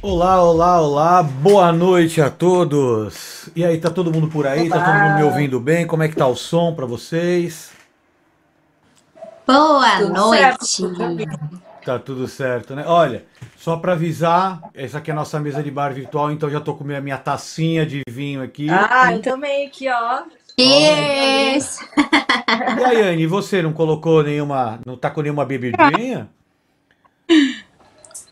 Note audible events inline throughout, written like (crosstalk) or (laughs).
Olá, olá, olá, boa noite a todos. E aí, tá todo mundo por aí? Olá. Tá todo mundo me ouvindo bem? Como é que tá o som para vocês? Boa tudo noite. Certo. Tá tudo certo, né? Olha, só para avisar, essa aqui é a nossa mesa de bar virtual, então já tô com a minha tacinha de vinho aqui. Ah, eu também aqui, ó. Yes. E aí, Anne, você não colocou nenhuma, não tá com nenhuma bebidinha? (laughs)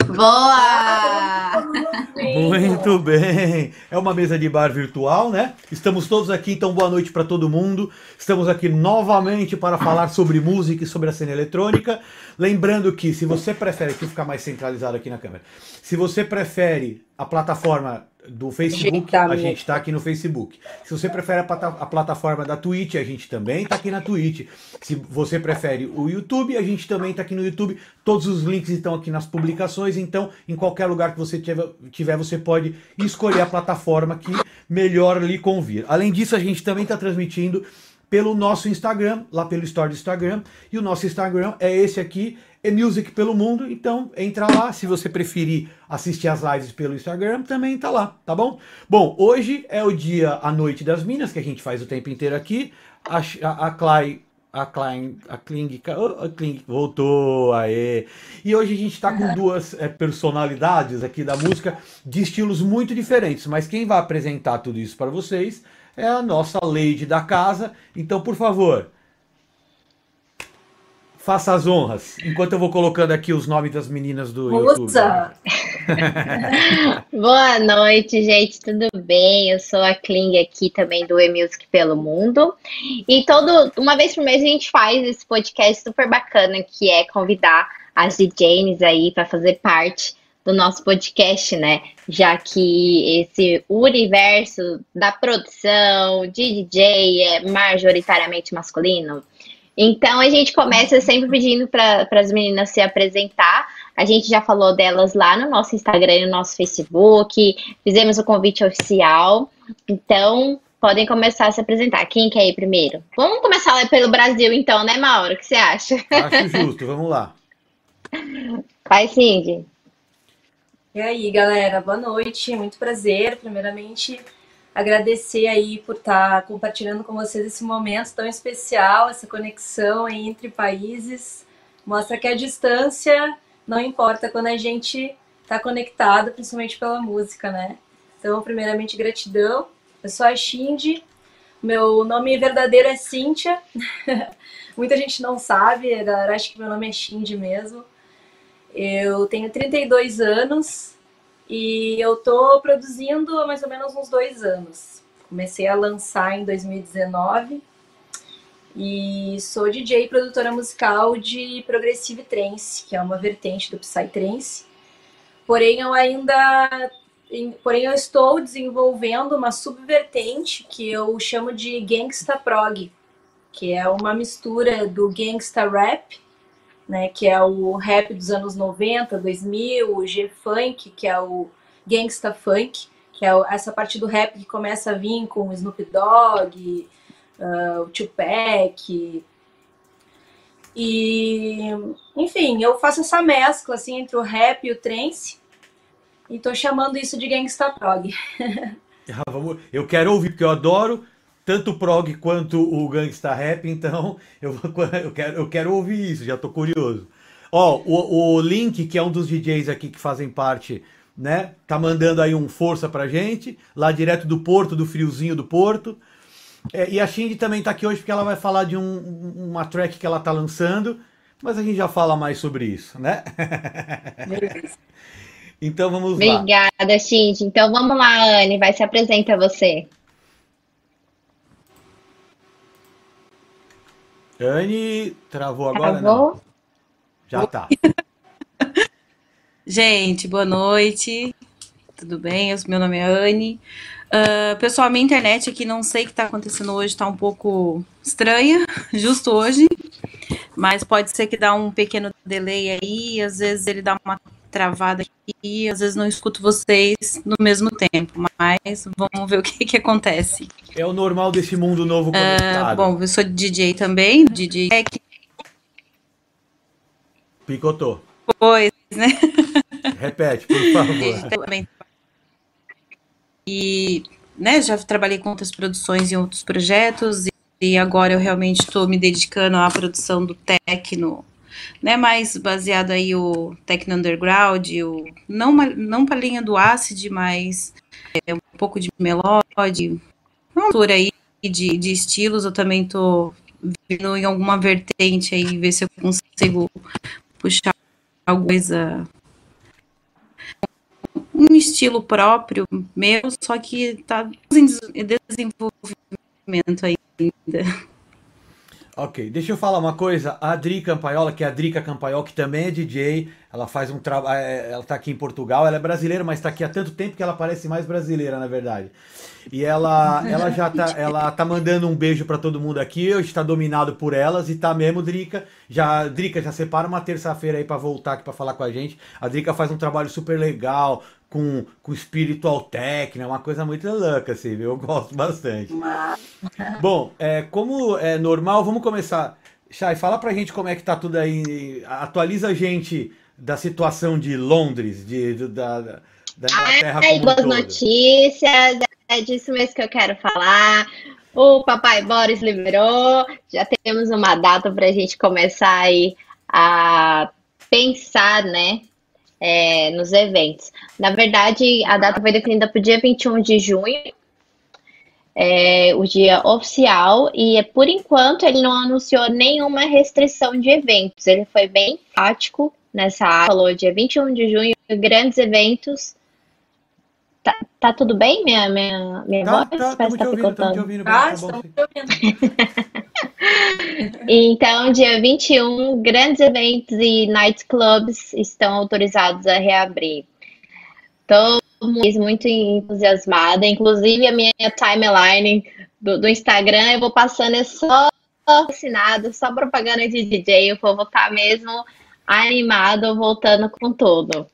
Boa! Muito bem. É uma mesa de bar virtual, né? Estamos todos aqui, então boa noite para todo mundo. Estamos aqui novamente para falar sobre música e sobre a cena eletrônica. Lembrando que se você prefere, aqui ficar mais centralizado aqui na câmera. Se você prefere a plataforma do Facebook, a gente está aqui no Facebook. Se você prefere a, a, plataforma da Twitch, a gente também está aqui na Twitch. Se você prefere o YouTube, a gente também está aqui no YouTube. Todos os links estão aqui nas publicações, então em qualquer lugar que você tiver, você pode escolher a plataforma que melhor lhe convir. Além disso, a gente também está transmitindo pelo nosso Instagram, lá pelo Story do Instagram. E o nosso Instagram é esse aqui, é Music pelo Mundo. Então entra lá, se você preferir assistir as lives pelo Instagram, também tá lá, tá bom? Bom, hoje é o dia, a noite das minas, que a gente faz o tempo inteiro aqui. A, a, a Clay a Klein, a Kling, a Kling voltou, aê. E hoje a gente está com (laughs) duas é, personalidades aqui da música de estilos muito diferentes, mas quem vai apresentar tudo isso para vocês é a nossa lady da casa. Então, por favor, faça as honras, enquanto eu vou colocando aqui os nomes das meninas do Usa. YouTube. (laughs) Boa noite, gente, tudo bem? Eu sou a Kling aqui também do E-Music pelo Mundo. E todo, uma vez por mês a gente faz esse podcast super bacana, que é convidar as DJs aí para fazer parte do nosso podcast, né? Já que esse universo da produção de DJ é majoritariamente masculino. Então a gente começa sempre pedindo para as meninas se apresentar. A gente já falou delas lá no nosso Instagram e no nosso Facebook, fizemos o convite oficial. Então, podem começar a se apresentar. Quem quer ir primeiro? Vamos começar lá pelo Brasil, então, né, Mauro? O que você acha? Acho justo, vamos lá. Vai, Cindy. E aí, galera, boa noite, muito prazer. Primeiramente, agradecer aí por estar compartilhando com vocês esse momento tão especial, essa conexão entre países. Mostra que a distância não importa quando a gente está conectado, principalmente pela música, né? Então, primeiramente, gratidão. Eu sou a Shindy, meu nome verdadeiro é Cíntia. (laughs) Muita gente não sabe, a galera acha que meu nome é Shindy mesmo. Eu tenho 32 anos e eu tô produzindo há mais ou menos uns dois anos. Comecei a lançar em 2019 e sou DJ e produtora musical de Progressive Trance, que é uma vertente do Psytrance. Porém, eu ainda porém eu estou desenvolvendo uma subvertente que eu chamo de gangsta prog, que é uma mistura do gangsta rap né, que é o rap dos anos 90, 2000, o G-Funk, que é o Gangsta Funk, que é essa parte do rap que começa a vir com o Snoop Dogg, uh, o Tupac. E, enfim, eu faço essa mescla assim, entre o rap e o trance, e tô chamando isso de Gangsta Prog. (laughs) Ah, eu quero ouvir, porque eu adoro tanto o prog quanto o gangsta rap, então eu, (laughs) eu, quero, eu quero ouvir isso, já tô curioso. Ó, o, o Link, que é um dos DJs aqui que fazem parte, né, tá mandando aí um força pra gente, lá direto do Porto, do friozinho do Porto. É, e a Shindy também tá aqui hoje porque ela vai falar de um, uma track que ela tá lançando, mas a gente já fala mais sobre isso, né? (laughs) então vamos lá. Obrigada, Shindy. Então vamos lá, Anne, vai se apresenta você. Anne, travou agora? Travou? Não. Já tá. (laughs) Gente, boa noite. Tudo bem? Meu nome é Anne. Uh, pessoal, minha internet aqui, não sei o que está acontecendo hoje, está um pouco estranha, (laughs) justo hoje. Mas pode ser que dá um pequeno delay aí, às vezes ele dá uma travada aqui, às vezes não escuto vocês no mesmo tempo, mas vamos ver o (laughs) que, que acontece. É o normal desse mundo novo conectado. Uh, bom, eu sou DJ também, DJ Picotou. Pois, né? (laughs) Repete, por favor. (laughs) E né, já trabalhei com outras produções em outros projetos e agora eu realmente estou me dedicando à produção do techno, né, mais baseado aí o techno underground, o, não, não para linha do acid, mas é, um pouco de melody, uma altura aí de, de estilos, eu também estou vindo em alguma vertente aí, ver se eu consigo puxar alguma coisa um estilo próprio meu, só que está em desenvolvimento ainda. Ok, deixa eu falar uma coisa. A Adri Campaiola, que é a Drica Campaiol, que também é DJ, ela faz um trabalho. É, ela está aqui em Portugal, ela é brasileira, mas está aqui há tanto tempo que ela parece mais brasileira, na verdade. E ela, (laughs) ela já tá, ela tá mandando um beijo para todo mundo aqui. Hoje está dominado por elas e tá mesmo, Drica. Já, Drica, já separa uma terça-feira aí para voltar aqui para falar com a gente. A Drica faz um trabalho super legal, com, com espiritual techno, é uma coisa muito louca, assim, viu? Eu gosto bastante. Bom, é, como é normal, vamos começar. Chay, fala pra gente como é que tá tudo aí. Atualiza a gente da situação de Londres, de, de da, da Inglaterra Ai, como boas todo. notícias, é disso mesmo que eu quero falar. O Papai Boris liberou, já temos uma data para a gente começar aí a pensar, né, é, nos eventos. Na verdade, a data foi definida para o dia 21 de junho, é, o dia oficial, e por enquanto ele não anunciou nenhuma restrição de eventos. Ele foi bem prático nessa área, falou dia 21 de junho, grandes eventos Tá, tá tudo bem, minha, minha, minha tá, voz? Tá, Parece que tá picotando. Ouvindo, tá, ouvindo, tá (laughs) então, dia 21, grandes eventos e nightclubs estão autorizados a reabrir. Estou muito entusiasmada. Inclusive, a minha timeline do, do Instagram, eu vou passando é só assinado, só propaganda de DJ. O povo tá mesmo animado, voltando com tudo.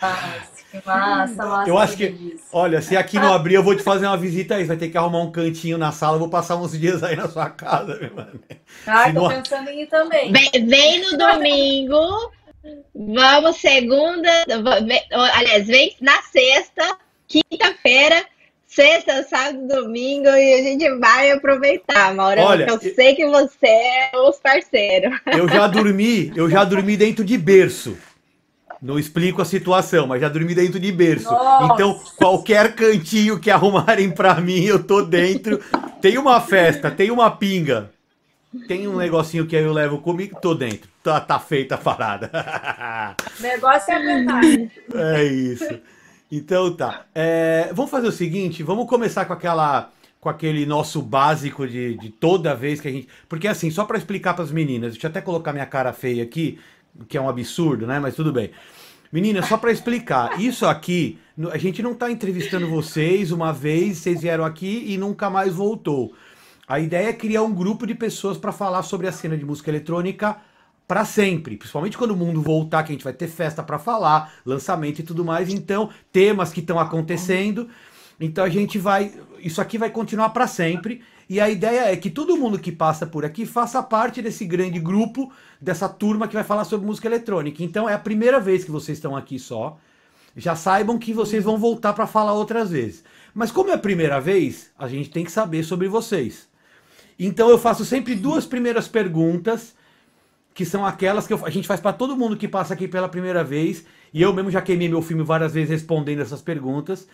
Massa. Massa, massa. Eu acho que, olha, se aqui não abrir, eu vou te fazer uma visita aí. Você vai ter que arrumar um cantinho na sala. Eu vou passar uns dias aí na sua casa, meu mano. Ai, tô pensando em ir também. Vem, vem no domingo. Vamos segunda. Aliás, vem na sexta, quinta-feira, sexta, sábado, domingo e a gente vai aproveitar, Mauro. Olha, eu sei que você é os parceiros. Eu já dormi, eu já dormi dentro de berço. Não explico a situação, mas já dormi dentro de berço. Nossa. Então, qualquer cantinho que arrumarem para mim, eu tô dentro. Tem uma festa, tem uma pinga. Tem um negocinho que aí eu levo comigo, tô dentro. Tá, tá feita a parada. (laughs) negócio é aguentar. É isso. Então tá. É, vamos fazer o seguinte, vamos começar com aquela com aquele nosso básico de, de toda vez que a gente. Porque assim, só para explicar para as meninas, deixa eu até colocar minha cara feia aqui, que é um absurdo, né? Mas tudo bem. Menina, só para explicar, isso aqui, a gente não está entrevistando vocês uma vez, vocês vieram aqui e nunca mais voltou. A ideia é criar um grupo de pessoas para falar sobre a cena de música eletrônica para sempre, principalmente quando o mundo voltar, que a gente vai ter festa para falar, lançamento e tudo mais. Então, temas que estão acontecendo. Então a gente vai, isso aqui vai continuar para sempre. E a ideia é que todo mundo que passa por aqui faça parte desse grande grupo, dessa turma que vai falar sobre música eletrônica. Então é a primeira vez que vocês estão aqui só. Já saibam que vocês vão voltar para falar outras vezes. Mas como é a primeira vez, a gente tem que saber sobre vocês. Então eu faço sempre duas primeiras perguntas, que são aquelas que eu, a gente faz para todo mundo que passa aqui pela primeira vez. E eu mesmo já queimei meu filme várias vezes respondendo essas perguntas.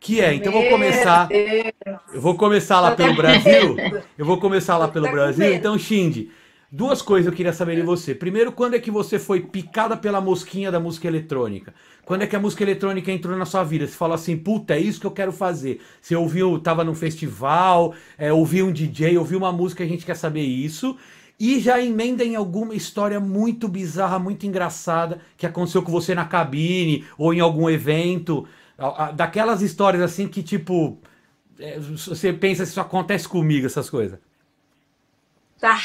Que é, então eu vou começar. Eu vou começar lá pelo Brasil. Eu vou começar lá pelo Brasil. Então, Shindy, duas coisas eu queria saber de você. Primeiro, quando é que você foi picada pela mosquinha da música eletrônica? Quando é que a música eletrônica entrou na sua vida? Você falou assim, puta, é isso que eu quero fazer. Você ouviu, tava num festival, é, ouviu um DJ, ouviu uma música, a gente quer saber isso. E já emenda em alguma história muito bizarra, muito engraçada que aconteceu com você na cabine ou em algum evento. Daquelas histórias assim que, tipo, é, você pensa se isso acontece comigo, essas coisas. Tá.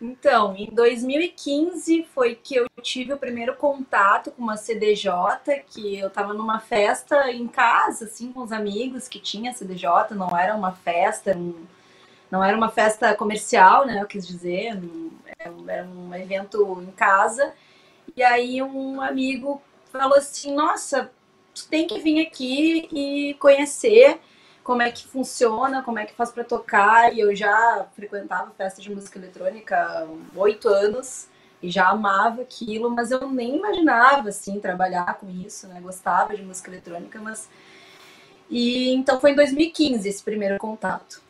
Então, em 2015 foi que eu tive o primeiro contato com uma CDJ, que eu tava numa festa em casa, assim, com os amigos que tinha CDJ, não era uma festa, não era uma festa comercial, né, eu quis dizer, era um evento em casa. E aí um amigo falou assim: Nossa, tem que vir aqui e conhecer como é que funciona, como é que faz para tocar. E eu já frequentava festa de música eletrônica há oito anos e já amava aquilo, mas eu nem imaginava assim trabalhar com isso, né? Gostava de música eletrônica, mas e então foi em 2015 esse primeiro contato.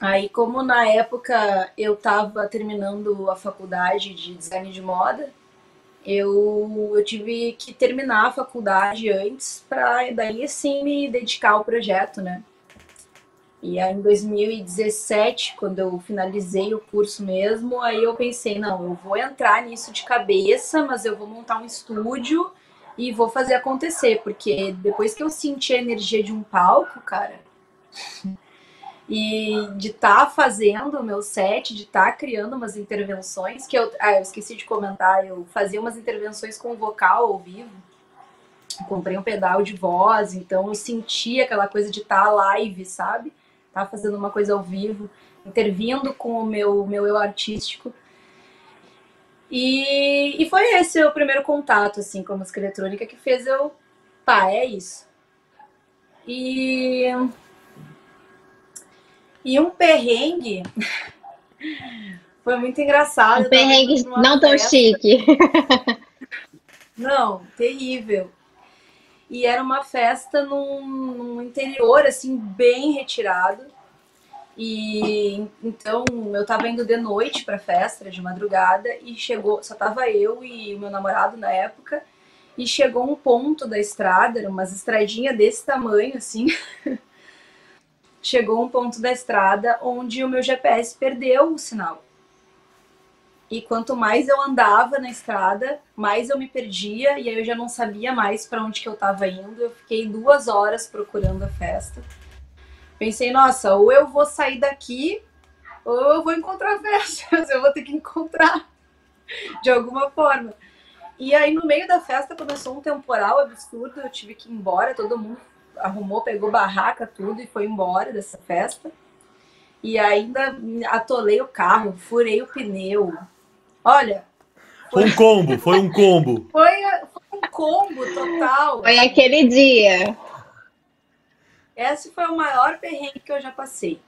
Aí, como na época eu estava terminando a faculdade de design de moda, eu, eu tive que terminar a faculdade antes para daí sim me dedicar ao projeto, né? E aí em 2017, quando eu finalizei o curso mesmo, aí eu pensei, não, eu vou entrar nisso de cabeça, mas eu vou montar um estúdio e vou fazer acontecer, porque depois que eu senti a energia de um palco, cara, e de estar tá fazendo o meu set, de estar tá criando umas intervenções, que eu, ah, eu esqueci de comentar, eu fazia umas intervenções com vocal ao vivo, comprei um pedal de voz, então eu senti aquela coisa de estar tá live, sabe? Tá fazendo uma coisa ao vivo, intervindo com o meu, meu eu artístico. E, e foi esse o primeiro contato, assim, com a música eletrônica que fez eu, pá, é isso. E, e um perrengue (laughs) foi muito engraçado. Um perrengue não tão festa. chique. (laughs) Não, terrível. E era uma festa num, num interior, assim, bem retirado. E então eu estava indo de noite para festa, de madrugada, e chegou, só tava eu e o meu namorado na época, e chegou um ponto da estrada, era umas estradinha desse tamanho assim. (laughs) chegou um ponto da estrada onde o meu GPS perdeu o sinal. E quanto mais eu andava na estrada, mais eu me perdia e aí eu já não sabia mais para onde que eu estava indo. Eu fiquei duas horas procurando a festa. Pensei, nossa, ou eu vou sair daqui, ou eu vou encontrar festas, (laughs) eu vou ter que encontrar de alguma forma. E aí, no meio da festa, começou um temporal absurdo, eu tive que ir embora, todo mundo arrumou, pegou barraca, tudo e foi embora dessa festa. E ainda atolei o carro, furei o pneu. Olha. Foi um combo, foi um combo. (laughs) foi, foi um combo total. Foi aquele dia. Esse foi o maior perrengue que eu já passei.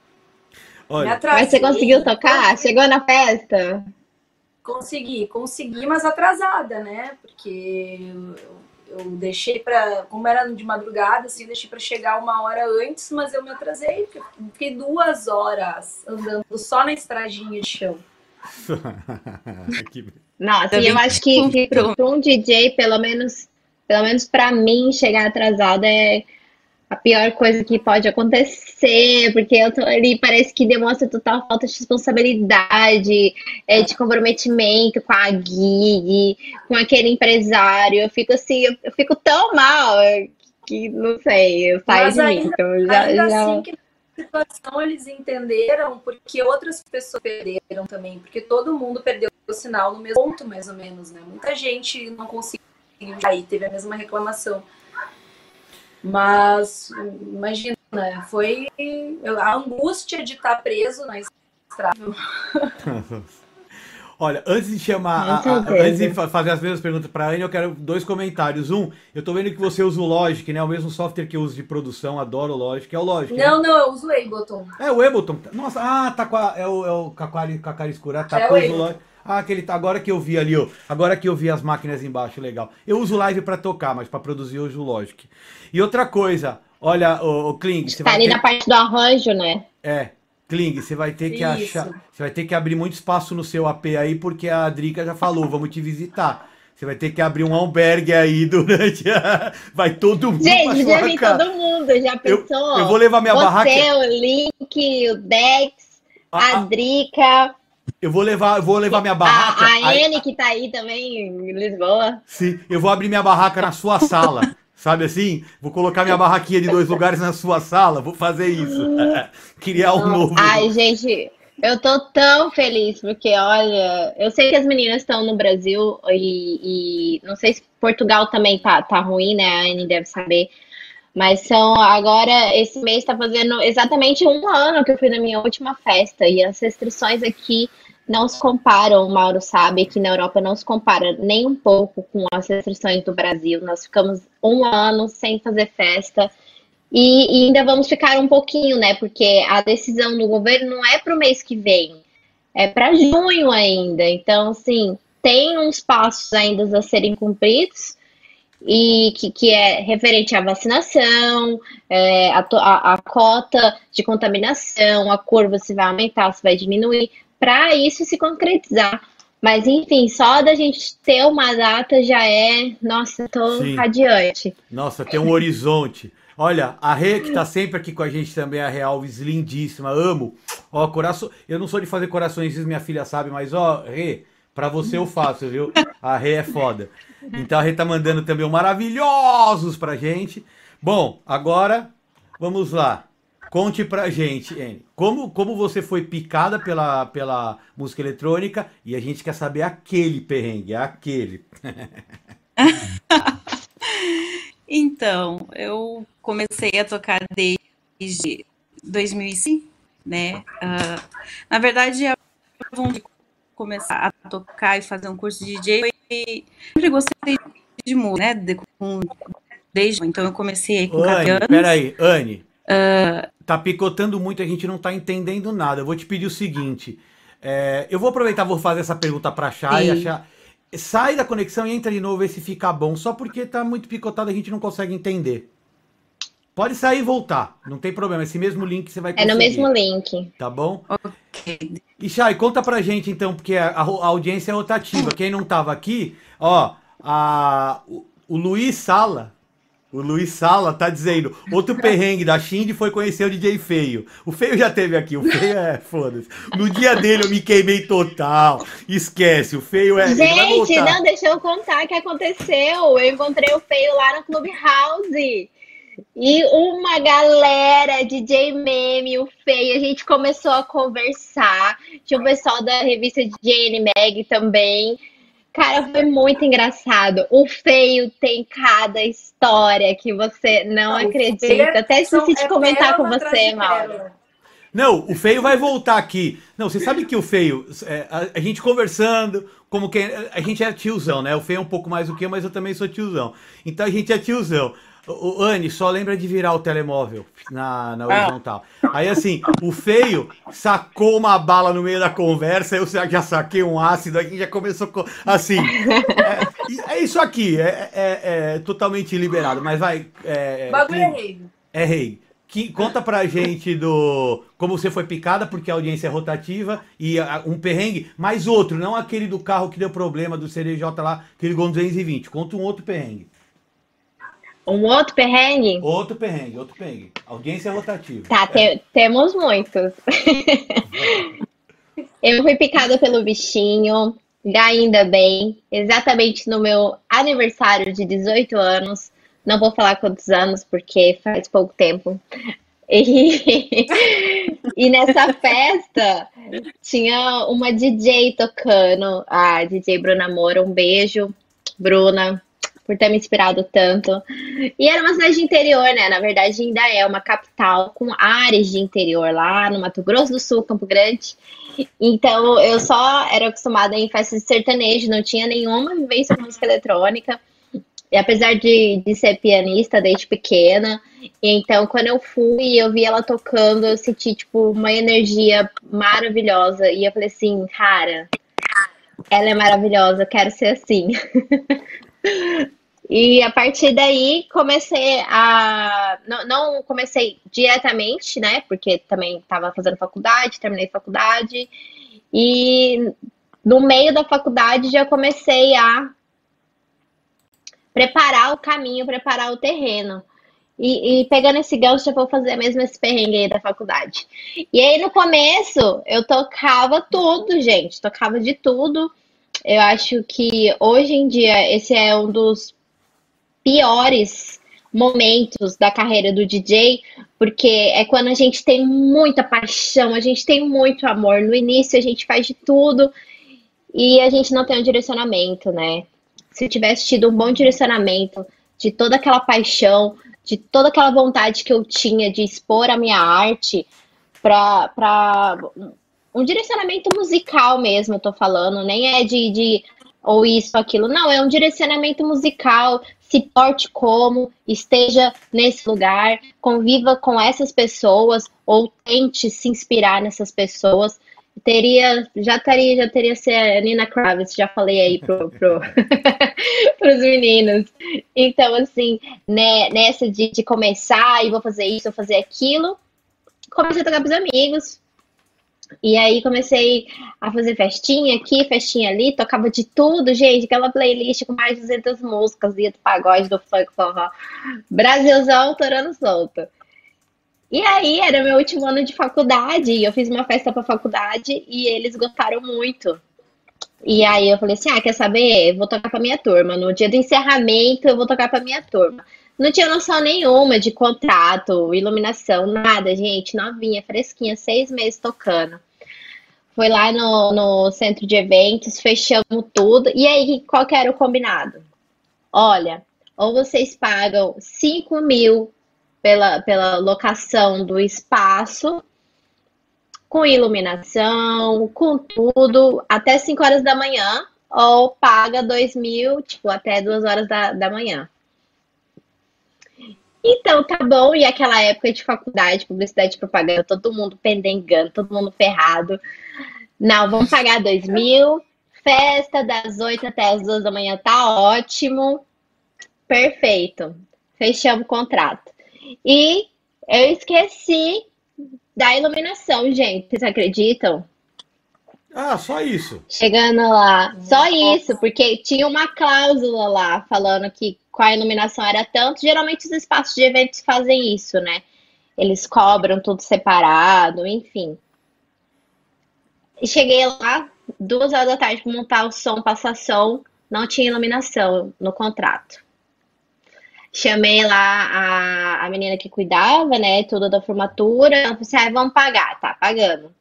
Olha, mas você conseguiu tocar? Chegou na festa? Consegui, consegui, mas atrasada, né? Porque eu, eu deixei para, como era de madrugada, assim, deixei para chegar uma hora antes, mas eu me atrasei, fiquei duas horas andando só na estradinha de chão. (laughs) Nossa, eu acho que, que para um DJ, pelo menos, pelo menos para mim, chegar atrasado é a pior coisa que pode acontecer, porque eu tô ali, parece que demonstra total falta de responsabilidade, é, de comprometimento com a gig, com aquele empresário. Eu fico assim, eu, eu fico tão mal que não sei, mim. Então já, ainda já... assim que situação eles entenderam porque outras pessoas perderam também, porque todo mundo perdeu o sinal no mesmo ponto, mais ou menos, né? Muita gente não conseguiu aí, teve a mesma reclamação. Mas, imagina, foi a angústia de estar preso na estrada. (laughs) Olha, antes de chamar, a, a, antes de fazer as mesmas perguntas para a Anne, eu quero dois comentários. Um, eu tô vendo que você usa o Logic, né? O mesmo software que eu uso de produção, adoro o Logic, é o Logic. Né? Não, né? não, eu uso o Ableton. É o Ableton. Nossa, ah, tá com a, é o, é o com a cara escura, tá é com o Logic. Ah, aquele tá. Agora que eu vi ali, ó. Agora que eu vi as máquinas embaixo, legal. Eu uso live para tocar, mas para produzir eu uso o Logic. E outra coisa, olha, o, o Kling. Você tá ali ter... na parte do arranjo, né? É. Kling, você vai ter que Isso. achar. Você vai ter que abrir muito espaço no seu AP aí, porque a Drica já falou, vamos te visitar. Você vai ter que abrir um albergue aí durante a... (laughs) Vai todo mundo Gente, já vi todo mundo, já pensou? Eu, eu vou levar minha Você, barraca. o Link, o Dex, a, a Drica. Eu vou levar, eu vou levar minha barraca. A, a Anne que tá aí também em Lisboa. Sim, eu vou abrir minha barraca na sua sala. (laughs) Sabe assim? Vou colocar minha barraquinha de dois lugares na sua sala, vou fazer isso. (laughs) Criar um novo. Ai, gente, eu tô tão feliz, porque olha, eu sei que as meninas estão no Brasil e, e, não sei se Portugal também tá, tá ruim, né? A Anne deve saber. Mas são agora, esse mês está fazendo exatamente um ano que eu fui na minha última festa. E as restrições aqui não se comparam, o Mauro sabe que na Europa não se compara nem um pouco com as restrições do Brasil. Nós ficamos um ano sem fazer festa e, e ainda vamos ficar um pouquinho, né? Porque a decisão do governo não é para o mês que vem, é para junho ainda. Então, assim, tem uns passos ainda a serem cumpridos e que, que é referente à vacinação, é, a, a, a, cota de contaminação, a curva se vai aumentar, se vai diminuir, para isso se concretizar. Mas enfim, só da gente ter uma data já é, nossa, tô Sim. radiante. Nossa, tem um horizonte. Olha, a Rê, que tá sempre aqui com a gente também, a Rê Alves, lindíssima, amo. Ó, coração. Eu não sou de fazer corações, minha filha sabe, mas ó, Rê, pra você eu faço, viu? A Rê é foda. (laughs) Então a Rê tá mandando também um maravilhosos pra gente. Bom, agora vamos lá. Conte pra gente, Anne, como, como você foi picada pela, pela música eletrônica e a gente quer saber aquele perrengue, aquele. (laughs) então, eu comecei a tocar desde 2005, né? Uh, na verdade, de começar a tocar e fazer um curso de DJ foi... sempre gostei de música, né? De, com, desde então eu comecei com Anne, anos. Peraí, Anne. Uh, tá picotando muito, a gente não tá entendendo nada. Eu vou te pedir o seguinte. É, eu vou aproveitar, vou fazer essa pergunta pra Chay, achar sai da conexão e entra de novo, ver se fica bom. Só porque tá muito picotado, a gente não consegue entender. Pode sair e voltar, não tem problema. Esse mesmo link você vai conseguir. É no mesmo link. Tá bom? Ok. E Chay, conta pra gente então, porque a, a, audiência é rotativa. Quem não tava aqui, ó, a, o, o Luiz Sala, o Luiz Sala tá dizendo, outro (laughs) perrengue da Shindy foi conhecer o DJ Feio. O Feio já teve aqui, o Feio é, (laughs) foda-se. No dia dele eu me queimei total. Esquece, o Feio é... Gente, não, deixa eu contar o que aconteceu. Eu encontrei o Feio lá no Clubhouse. E uma galera, DJ Meme, o Feio, a gente começou a conversar. Tinha o pessoal da revista DJ Mag também. Cara, foi muito engraçado. O Feio tem cada história que você não, não acredita. Até esqueci de é comentar com você, Mauro. Não, o Feio vai voltar aqui. Não, você sabe que o Feio, é, a, a, gente conversando, como que a gente é tiozão, né? O Feio é um pouco mais do que eu, mas eu também sou tiozão. Então a gente é tiozão. O, Anne, só lembra de virar o telemóvel na, na ah. horizontal. Ah. Aí, assim, o feio sacou uma bala no meio da conversa, eu já saquei um ácido, a gente já começou com. Assim. É, é isso aqui, é, é, é, totalmente liberado, mas vai. É, o bagulho é rei. É rei. Que, conta pra gente do como você foi picada, porque a audiência é rotativa, e a, um perrengue, mas outro, não aquele do carro que deu problema do CDJ lá, que ligou 220. Conta um outro perrengue. Um outro perrengue? Outro perrengue, outro perrengue. Audiência rotativa. Tá, é. te, temos muitos. (laughs) eu fui picada pelo bichinho, ainda bem, exatamente no meu aniversário de 18 anos. Não vou falar quantos anos, porque faz pouco tempo. (laughs) E, e nessa festa tinha uma DJ tocando, a DJ Bruna Moura. Um beijo, Bruna por ter me inspirado tanto. E era uma cidade de interior, né? Na verdade, ainda é uma capital com áreas de interior lá no Mato Grosso do Sul, Campo Grande. Então, eu só era acostumada em festas de sertanejo, não tinha nenhuma vivência com música eletrônica. E apesar de, de ser pianista desde pequena, então quando eu fui eu vi ela tocando, eu senti tipo uma energia maravilhosa. E eu falei assim, cara, ela é maravilhosa, quero ser assim. (laughs) E a partir daí comecei a. Não, não comecei diretamente, né? Porque também estava fazendo faculdade, terminei faculdade. E no meio da faculdade já comecei a preparar o caminho, preparar o terreno. E, e, pegando esse gancho, eu vou fazer mesmo esse perrengue aí da faculdade. E aí, no começo, eu tocava tudo, gente. Tocava de tudo. Eu acho que hoje em dia esse é um dos piores momentos da carreira do DJ, porque é quando a gente tem muita paixão, a gente tem muito amor. No início a gente faz de tudo e a gente não tem um direcionamento, né? Se tivesse tido um bom direcionamento de toda aquela paixão, de toda aquela vontade que eu tinha de expor a minha arte para um direcionamento musical mesmo, eu tô falando, nem é de, de ou isso, aquilo. Não, é um direcionamento musical. Se porte como, esteja nesse lugar, conviva com essas pessoas ou tente se inspirar nessas pessoas. Teria, já teria, já teria ser a Nina Kravitz, já falei aí pro, pro (laughs) pros meninos. Então, assim, né, nessa de, de começar e vou fazer isso, vou fazer aquilo, comecei a tocar pros amigos, e aí comecei a fazer festinha aqui, festinha ali, tocava de tudo, gente, aquela playlist com mais de 200 músicas, ia do pagode, do funk, forró, Brasilzão, torando solto. E aí era meu último ano de faculdade, e eu fiz uma festa pra faculdade e eles gostaram muito. E aí eu falei assim, ah, quer saber? Vou tocar pra minha turma. No dia do encerramento eu vou tocar pra minha turma. Não tinha noção nenhuma de contrato, iluminação, nada, gente. Novinha, fresquinha, seis meses tocando. Foi lá no, no centro de eventos, fechamos tudo. E aí, qual que era o combinado? Olha, ou vocês pagam 5 mil pela, pela locação do espaço, com iluminação, com tudo, até 5 horas da manhã, ou paga 2 mil, tipo, até 2 horas da, da manhã. Então, tá bom. E aquela época de faculdade, publicidade e propaganda, todo mundo pendengando, todo mundo ferrado. Não, vamos pagar dois mil. Festa das 8 até as 2 da manhã tá ótimo. Perfeito. Fechamos o contrato. E eu esqueci da iluminação, gente. Vocês acreditam? Ah, só isso. Chegando lá, só isso, porque tinha uma cláusula lá falando que com a iluminação era tanto. Geralmente os espaços de eventos fazem isso, né? Eles cobram tudo separado, enfim. E cheguei lá, duas horas da tarde, para montar o som, passar som, não tinha iluminação no contrato. Chamei lá a, a menina que cuidava, né, tudo da formatura. Ela falou assim: ah, vamos pagar, tá pagando.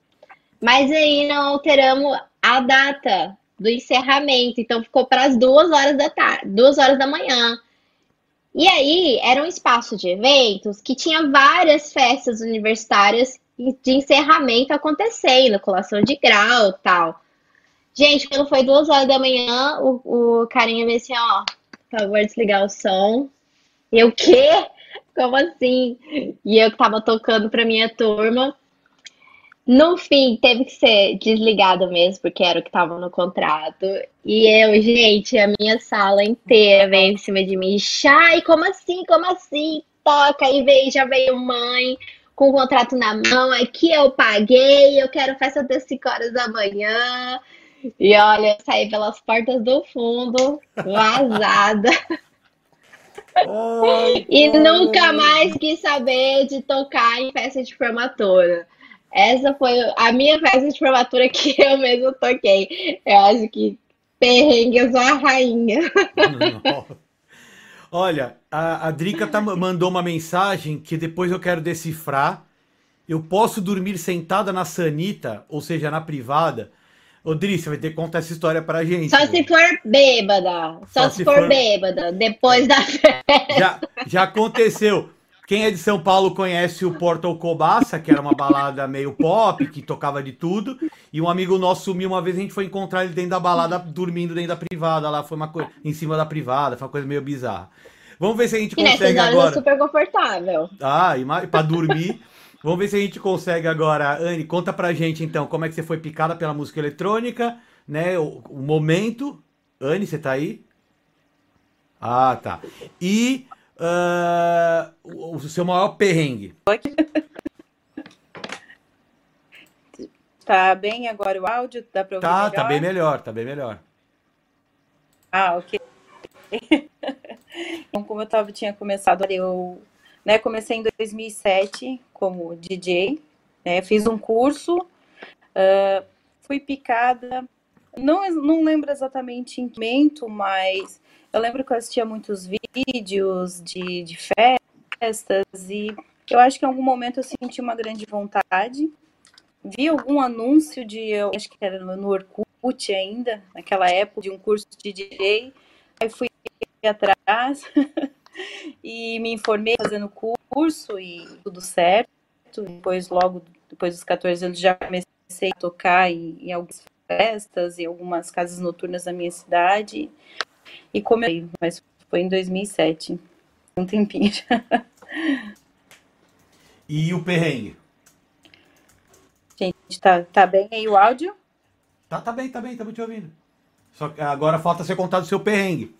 Mas aí não alteramos a data do encerramento, então ficou para as duas horas da tarde, duas horas da manhã. E aí era um espaço de eventos que tinha várias festas universitárias de encerramento acontecendo, colação de grau tal. Gente, quando foi duas horas da manhã, o, o carinha me assim, ó, por favor, desligar o som. Eu, quê? Como assim? E eu que tava tocando pra minha turma. No fim, teve que ser desligado mesmo, porque era o que estava no contrato. E eu, gente, a minha sala inteira veio em cima de mim. Chay, como assim? Como assim? Toca. E veio, já veio mãe com o contrato na mão. Aqui eu paguei, eu quero festa até 5 horas da manhã. E olha, eu saí pelas portas do fundo, vazada. e nunca mais quis saber de tocar em festa de formatura. Essa foi a minha festa de formatura que (laughs) eu mesmo toquei. Eu acho que perrengue eu sou a rainha. (laughs) Olha, a, a Drica tá, mandou uma mensagem que depois eu quero decifrar. Eu posso dormir sentada na sanita, ou seja, na privada. Ô, Dri, você vai ter que contar essa história pra gente. Só se for bêbada. Só, Só se, se for, for, bêbada, depois da festa. Já, já aconteceu. Quem é de São Paulo conhece o Portal Cobaça, que era uma balada meio pop, que tocava de tudo. E um amigo nosso sumiu uma vez, a gente foi encontrar ele dentro da balada, dormindo dentro da privada lá. Foi uma coisa em cima da privada, foi uma coisa meio bizarra. Vamos ver se a gente e consegue agora. É super confortável. Ah, e para dormir. Vamos ver se a gente consegue agora. Anne, conta pra gente então como é que você foi picada pela música eletrônica, né? O, o momento. Anne, você tá aí? Ah, tá. E uh, o seu maior perrengue? Tá bem agora o áudio? Dá pra ouvir tá, melhor? tá bem melhor, tá bem melhor. Ah, ok. (laughs) então, como eu tava, tinha começado, eu né, comecei em 2007 como DJ, né, fiz um curso, uh, fui picada, não, não lembro exatamente em que momento, mas eu lembro que eu assistia muitos vídeos de, de festas e eu acho que em algum momento eu senti uma grande vontade. Vi algum anúncio de, eu acho que era no Orkut ainda, naquela época, de um curso de DJ. Aí fui atrás (laughs) e me informei fazendo curso e tudo certo. Depois, logo depois dos 14 anos, já comecei a tocar em, em algumas festas, em algumas casas noturnas da minha cidade. E comecei, mas foi em 2007. Um tempinho já. E o perrengue? Gente, tá, tá bem aí o áudio? Tá, tá bem, tá bem, estamos te ouvindo. Só que agora falta ser contado o seu perrengue.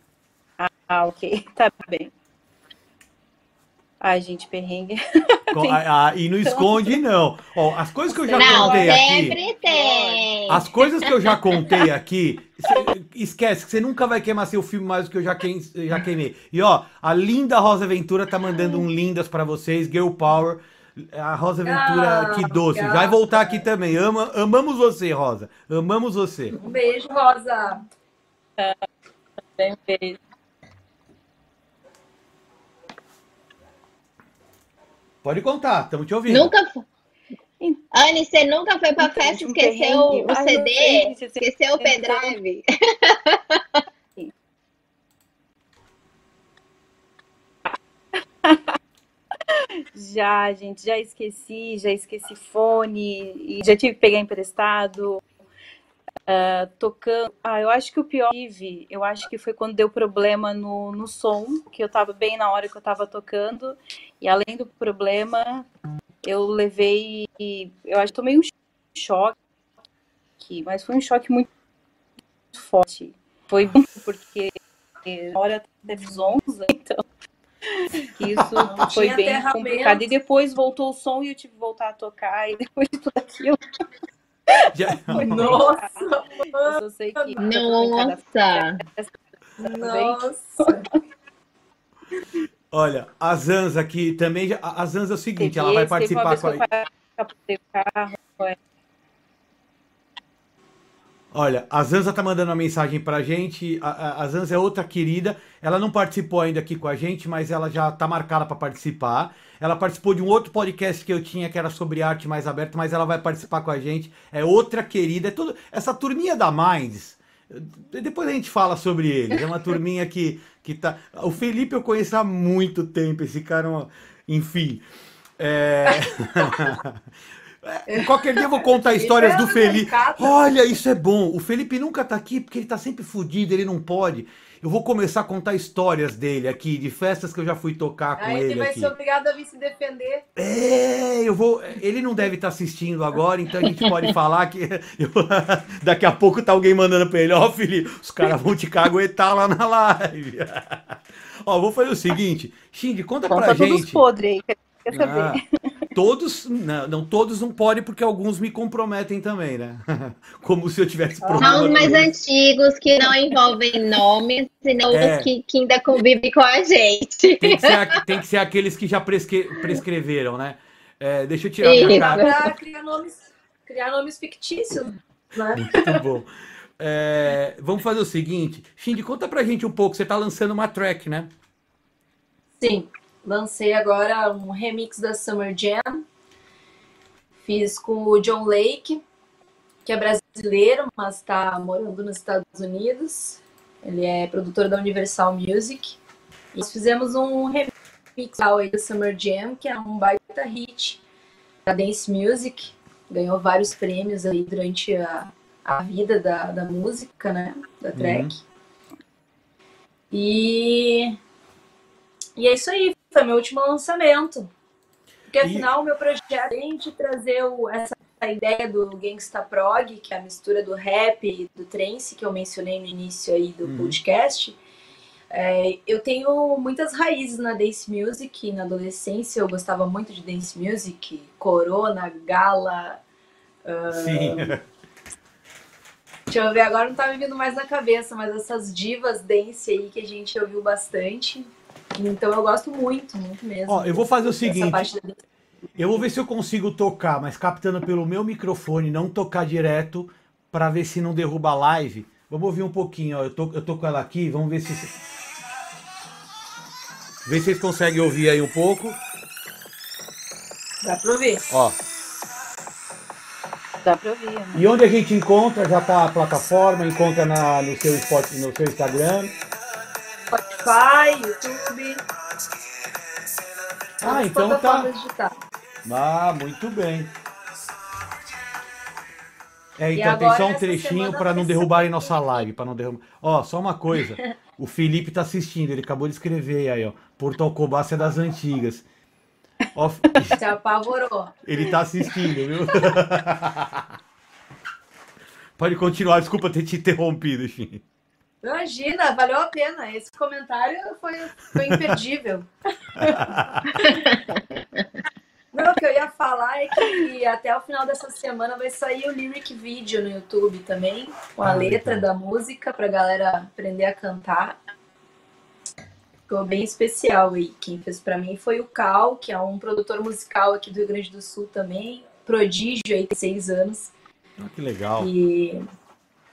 Ah, ok, (laughs) tá bem. Ai, gente, perrengue. (laughs) Ah, e não esconde, não. Ó, as coisas que eu já Não, contei sempre aqui. tem. As coisas que eu já contei aqui, esquece que você nunca vai queimar seu filme mais do que eu já, queim- já queimei. E ó, a linda Rosa Ventura tá mandando um lindas pra vocês, Girl Power. A Rosa Ventura, Ah, que doce. obrigada. Vai voltar aqui também. Ama, amamos você, Rosa. Amamos você. Um beijo, Rosa. Bem, beijo. Pode contar, estamos te ouvindo. Nunca foi. Anne, você nunca foi pra festa e um esqueceu perrengue. o Ai, CD? sei se você- Esqueceu o pendrive? (laughs) Já, gente, já esqueci, já esqueci fone, e já tive que pegar emprestado, ah, tocando. Ah, eu acho que o pior que tive, eu acho que foi quando deu problema no, no som, que eu tava bem na hora que eu tava tocando, e além do problema, eu levei, eu acho que tomei um choque, mas foi um choque muito forte. Foi bom porque na hora teve zonza, então isso Não foi bem complicado. E depois voltou o som e eu tive que voltar a tocar, e depois de tudo aquilo, (laughs) Nossa, eu só sei que Nossa! nossa. (laughs) Olha, a Zanza aqui também. A Zanza é o seguinte, Teve ela vai participar com a é. Olha, a Zanza tá mandando uma mensagem pra gente. A, a- a Zanza é outra querida. Ela não participou ainda aqui com a gente, mas ela já tá marcada pra participar. Ela participou de um outro podcast que eu tinha que era sobre arte mais aberta, mas ela vai participar com a gente. É outra querida. É tudo essa turminha da Minds. Depois a gente fala sobre eles. É uma turminha que, que tá. O Felipe eu conheço há muito tempo. Esse cara, é enfim. É... (laughs) É, Qualquer dia eu vou contar (laughs) histórias do Felipe. Olha, isso é bom. O Felipe nunca tá aqui porque ele tá sempre fudido, ele não pode. Eu vou começar a contar histórias dele aqui, de festas que eu já fui tocar com Aí ele ele vai aqui. ser obrigado a vir se defender. É, eu vou. Ele não deve estar assistindo agora, então a gente pode (laughs) falar que eu- (laughs) daqui a pouco tá alguém mandando pra ele, ó, Felipe, os caras vão te caguetar lá na live. Ó, vou fazer o seguinte, Xinde, conta pra Conta todos gente. podres aí, quer saber? Ah, todos, não, não, todos não podem, porque alguns me comprometem também, né? (laughs) Como se eu tivesse problema. São os mais antigos que não envolvem nomes e não É. os que, que ainda convivem com a gente. Tem que ser, a- (laughs) tem que ser aqueles que já presque- prescreveram, né? É, deixa eu tirar minha Isso. cara. Pra criar nomes, criar nomes fictícios, né? Muito bom. É, vamos fazer o seguinte. Shindy, conta pra gente um pouco. Você tá lançando uma track, né? Sim, lancei agora um remix da Summer Jam. Fiz com o John Lake, que é brasileiro, mas está morando nos Estados Unidos. Ele é produtor da Universal Music. E nós fizemos um remix aí da Summer Jam, que é um baita hit da Dance Music. Ganhou vários prêmios aí durante a, a vida da, da música, né? Da track. E e é isso aí, foi meu último lançamento. Porque E- afinal o meu projeto, além de trazer o- essa ideia do Gangsta Prog, que é a mistura do rap e do trance, que eu mencionei no início aí do Uhum. podcast, é, eu tenho muitas raízes na dance music. Na adolescência eu gostava muito de dance music, Corona, Gala. Sim. Deixa eu ver, agora não tá me vindo mais na cabeça, mas essas divas dance aí que a gente ouviu bastante. Então eu gosto muito, muito mesmo. Ó, eu vou fazer o seguinte. parte da Eu vou ver se eu consigo tocar, mas captando pelo meu microfone, não tocar direto, pra ver se não derruba a live. Vamos ouvir um pouquinho, ó. Eu tô, eu tô com ela aqui, vamos ver se. Ver se vocês conseguem ouvir aí um pouco. Dá pra ouvir. Ó. Dá pra ouvir, né? E onde a gente encontra? Já tá a plataforma, encontra na, no, seu spot, no seu Instagram. Spotify, YouTube. Ah, então tá. digitais. Ah, muito bem. É, então tem só um trechinho para não derrubarem nossa live, para não derrubar. Ó, só uma coisa. (laughs) O Felipe tá assistindo, ele acabou de escrever aí, ó. Porto Alcobaça é das antigas. Ó, (laughs) Se apavorou. Ele tá assistindo, viu? (laughs) Pode continuar, desculpa ter te interrompido, enfim. Imagina, valeu a pena. Esse comentário foi, foi imperdível. (laughs) Não, o que eu ia falar é que até o final dessa semana vai sair o lyric video no YouTube também, com a ah, letra legal. da música pra galera aprender a cantar. Ficou bem especial aí. Quem fez para mim foi o Cal, que é um produtor musical aqui do Rio Grande do Sul também, prodígio aí de seis anos. Ah, que legal. E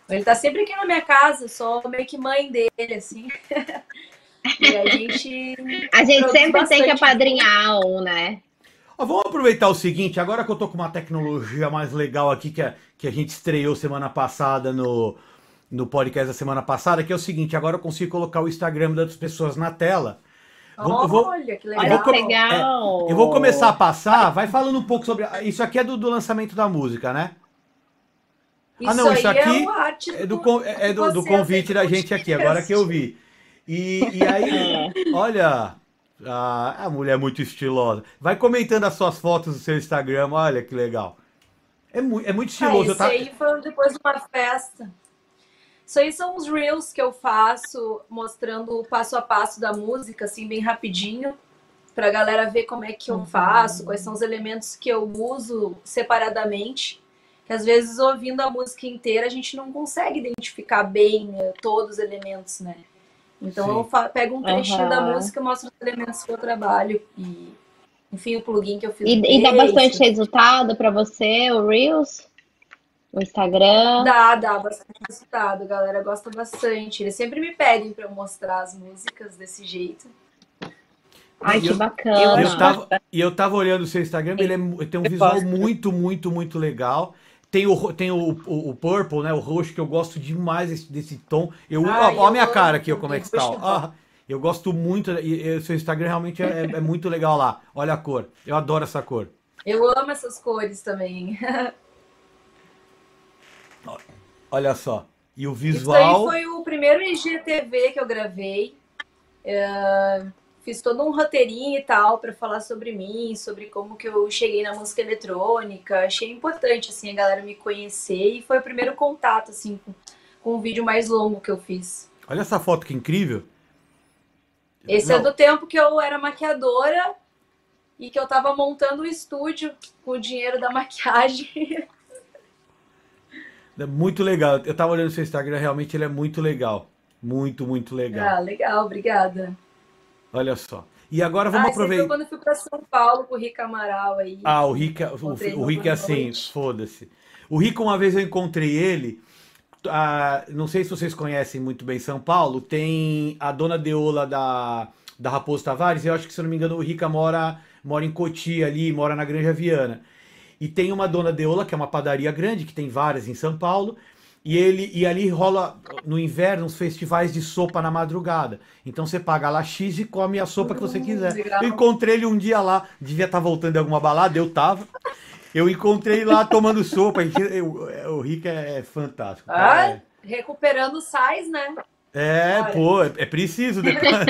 ele tá sempre aqui na minha casa, sou meio que mãe dele, assim. (laughs) e a gente. A gente sempre tem que apadrinhar um, né? vamos aproveitar o seguinte, agora que eu tô com uma tecnologia mais legal aqui que a, que a gente estreou semana passada no, no podcast da semana passada, que é o seguinte, agora eu consigo colocar o Instagram das pessoas na tela. Olha, vou, que legal. Eu vou, legal. É, eu vou começar a passar, vai falando um pouco sobre. Isso aqui é do, do lançamento da música, né? Isso ah, não, isso aqui é, é, do, é do, do convite da gente aqui, agora que eu vi. E, e aí, (laughs) olha, a, a mulher é muito estilosa. Vai comentando as suas fotos do seu Instagram, olha que legal. É, mu é muito estiloso. Ah, esse aí foi depois de uma festa. Isso aí são os reels que eu faço, mostrando o passo a passo da música, assim, bem rapidinho, pra galera ver como é que eu faço, quais são os elementos que eu uso separadamente que às vezes ouvindo a música inteira a gente não consegue identificar bem né, todos os elementos, né? Então Sim. eu pego um trechinho uhum. da música, mostro os elementos que eu trabalho e enfim o plugin que eu fiz. E, e dá bastante resultado para você o Reels? O Instagram? Dá, dá bastante resultado. A galera gosta bastante. Eles sempre me pedem para eu mostrar as músicas desse jeito. Ai, que bacana. Eu, eu tava, e eu tava olhando o seu Instagram, ele é, tem um visual muito, muito, muito legal. Tem o, tem o, o, o, purple, né? O roxo, que eu gosto demais desse, desse tom. Eu, ah, ó, a minha cara aqui, ó, como é que está. Ah, eu gosto muito. E, e seu Instagram realmente é, é, muito legal lá. Olha a cor. Eu adoro essa cor. Eu amo essas cores também. (laughs) Olha só. E o visual. Isso aí foi o primeiro IGTV que eu gravei. Uh, fiz todo um roteirinho e tal para falar sobre mim, sobre como que eu cheguei na música eletrônica. Achei importante assim a galera me conhecer e foi o primeiro contato assim com, com um vídeo mais longo que eu fiz. Olha essa foto que incrível. Esse é Não. é do tempo que eu era maquiadora e que eu tava montando o estúdio com o dinheiro da maquiagem. (laughs) É muito legal. Eu tava olhando o seu Instagram, realmente ele é muito legal. Muito, muito legal. Ah, legal, obrigada. Olha só. E agora vamos ah, aproveitar. quando eu fui para São Paulo com o Rico Amaral aí. Ah, o Rico, é- o, o é assim, foda-se. O Rico, uma vez eu encontrei ele. Ah, não sei se vocês conhecem muito bem São Paulo. Tem a dona Deola da, da Raposo Tavares. Eu acho que, se eu não me engano, o Rica mora, mora em Cotia ali, mora na Granja Viana. E tem uma dona Deola, que é uma padaria grande, que tem várias em São Paulo. E ele e ali rola no inverno uns festivais de sopa na madrugada. Então você paga lá X e come a sopa que você quiser. Eu encontrei ele um dia lá, devia estar tá voltando de alguma balada, eu tava. Eu encontrei lá tomando sopa. o Rick é, é fantástico. Ah, é. recuperando sais, né? É, Olha. pô, é, é preciso depois. (laughs)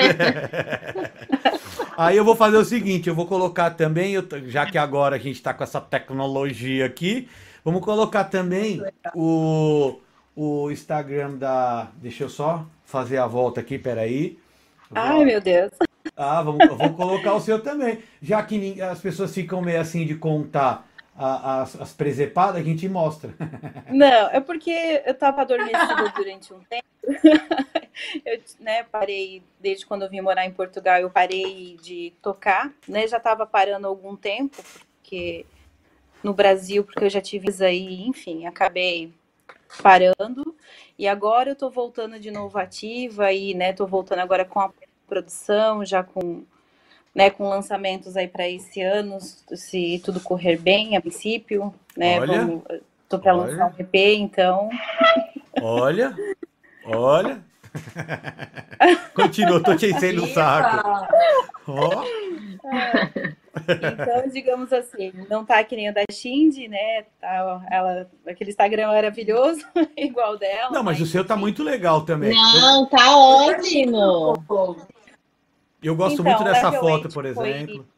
Aí eu vou fazer o seguinte, eu vou colocar também, já que agora a gente está com essa tecnologia aqui, vamos colocar também o o Instagram da. Deixa eu só fazer a volta aqui, peraí. Ai, meu Deus. Ah, vamos, vou colocar o seu também. Já que as pessoas ficam meio assim de contar as, as presepadas, a gente mostra. (laughs) Não, é porque eu estava adormecida (laughs) durante um tempo. (laughs) Eu né, parei, desde quando eu vim morar em Portugal, eu parei de tocar, né? Já estava parando algum tempo, porque no Brasil, porque eu já tive aí, enfim, acabei parando. E agora eu tô voltando de novo ativa e, né, tô voltando agora com a produção, já com, né, com lançamentos aí para esse ano, se tudo correr bem a princípio, né? Olha, vamos, tô para lançar um EP, então. Olha, olha. (laughs) Continua, tô te enchendo o saco. Ó. Então, digamos assim, não tá que nem o da Shindy, né? Tá, ela, aquele Instagram maravilhoso, (laughs) igual dela. Não, mas, mas o seu tá muito legal também. Não, tá ótimo. Eu gosto então, muito dessa foto, por exemplo. Foi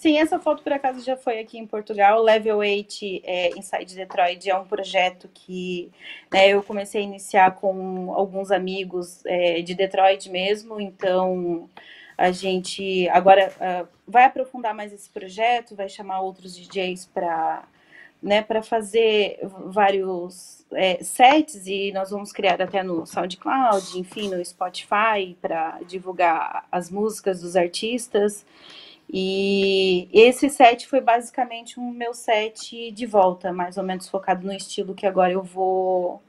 Sim, essa foto por acaso já foi aqui em Portugal. Level 8 é, Inside Detroit é um projeto que né, eu comecei a iniciar com alguns amigos é, de Detroit mesmo, então a gente agora uh, vai aprofundar mais esse projeto, vai chamar outros DJs para né, para fazer vários é, sets e nós vamos criar até no SoundCloud, enfim, no Spotify para divulgar as músicas dos artistas. E esse set foi basicamente um meu set de volta, mais ou menos focado no estilo que agora eu vou,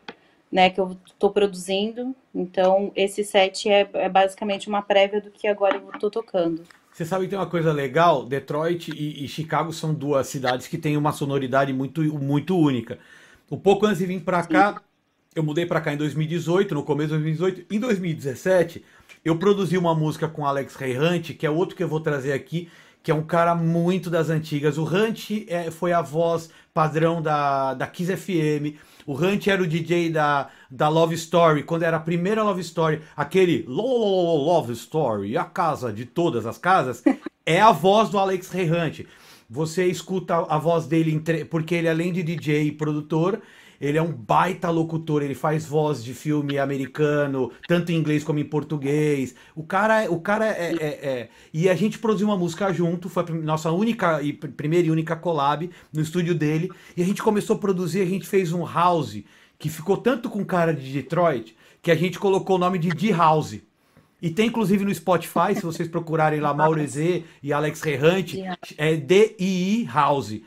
né, que eu estou produzindo. Então, esse set é, é, basicamente uma prévia do que agora eu estou tocando. Você sabe que tem uma coisa legal? Detroit e, e, Chicago são duas cidades que têm uma sonoridade muito, muito única. Um pouco antes de vir para cá, eu mudei para cá em 2018, no começo de 2018. Em 2017, eu produzi uma música com Alex Ray Hunt, que é outro que eu vou trazer aqui, que é um cara muito das antigas. O Hunt é, foi a voz padrão da, da Kiss FM. O Hunt era o DJ da, da Love Story, quando era a primeira Love Story, aquele Love Story, a casa de todas as casas, (laughs) é a voz do Alex Ray Hunt. Você escuta a voz dele, porque ele além de DJ e produtor, ele é um baita locutor, ele faz voz de filme americano, tanto em inglês como em português. O cara, o cara é, é, é... E a gente produziu uma música junto, foi a nossa única e primeira e única collab no estúdio dele. E a gente começou a produzir, a gente fez um house que ficou tanto com cara de Detroit que a gente colocou o nome de D-House. E tem inclusive no Spotify, se vocês procurarem lá Mauro Z e Alex Rerrante, é D-I-I House.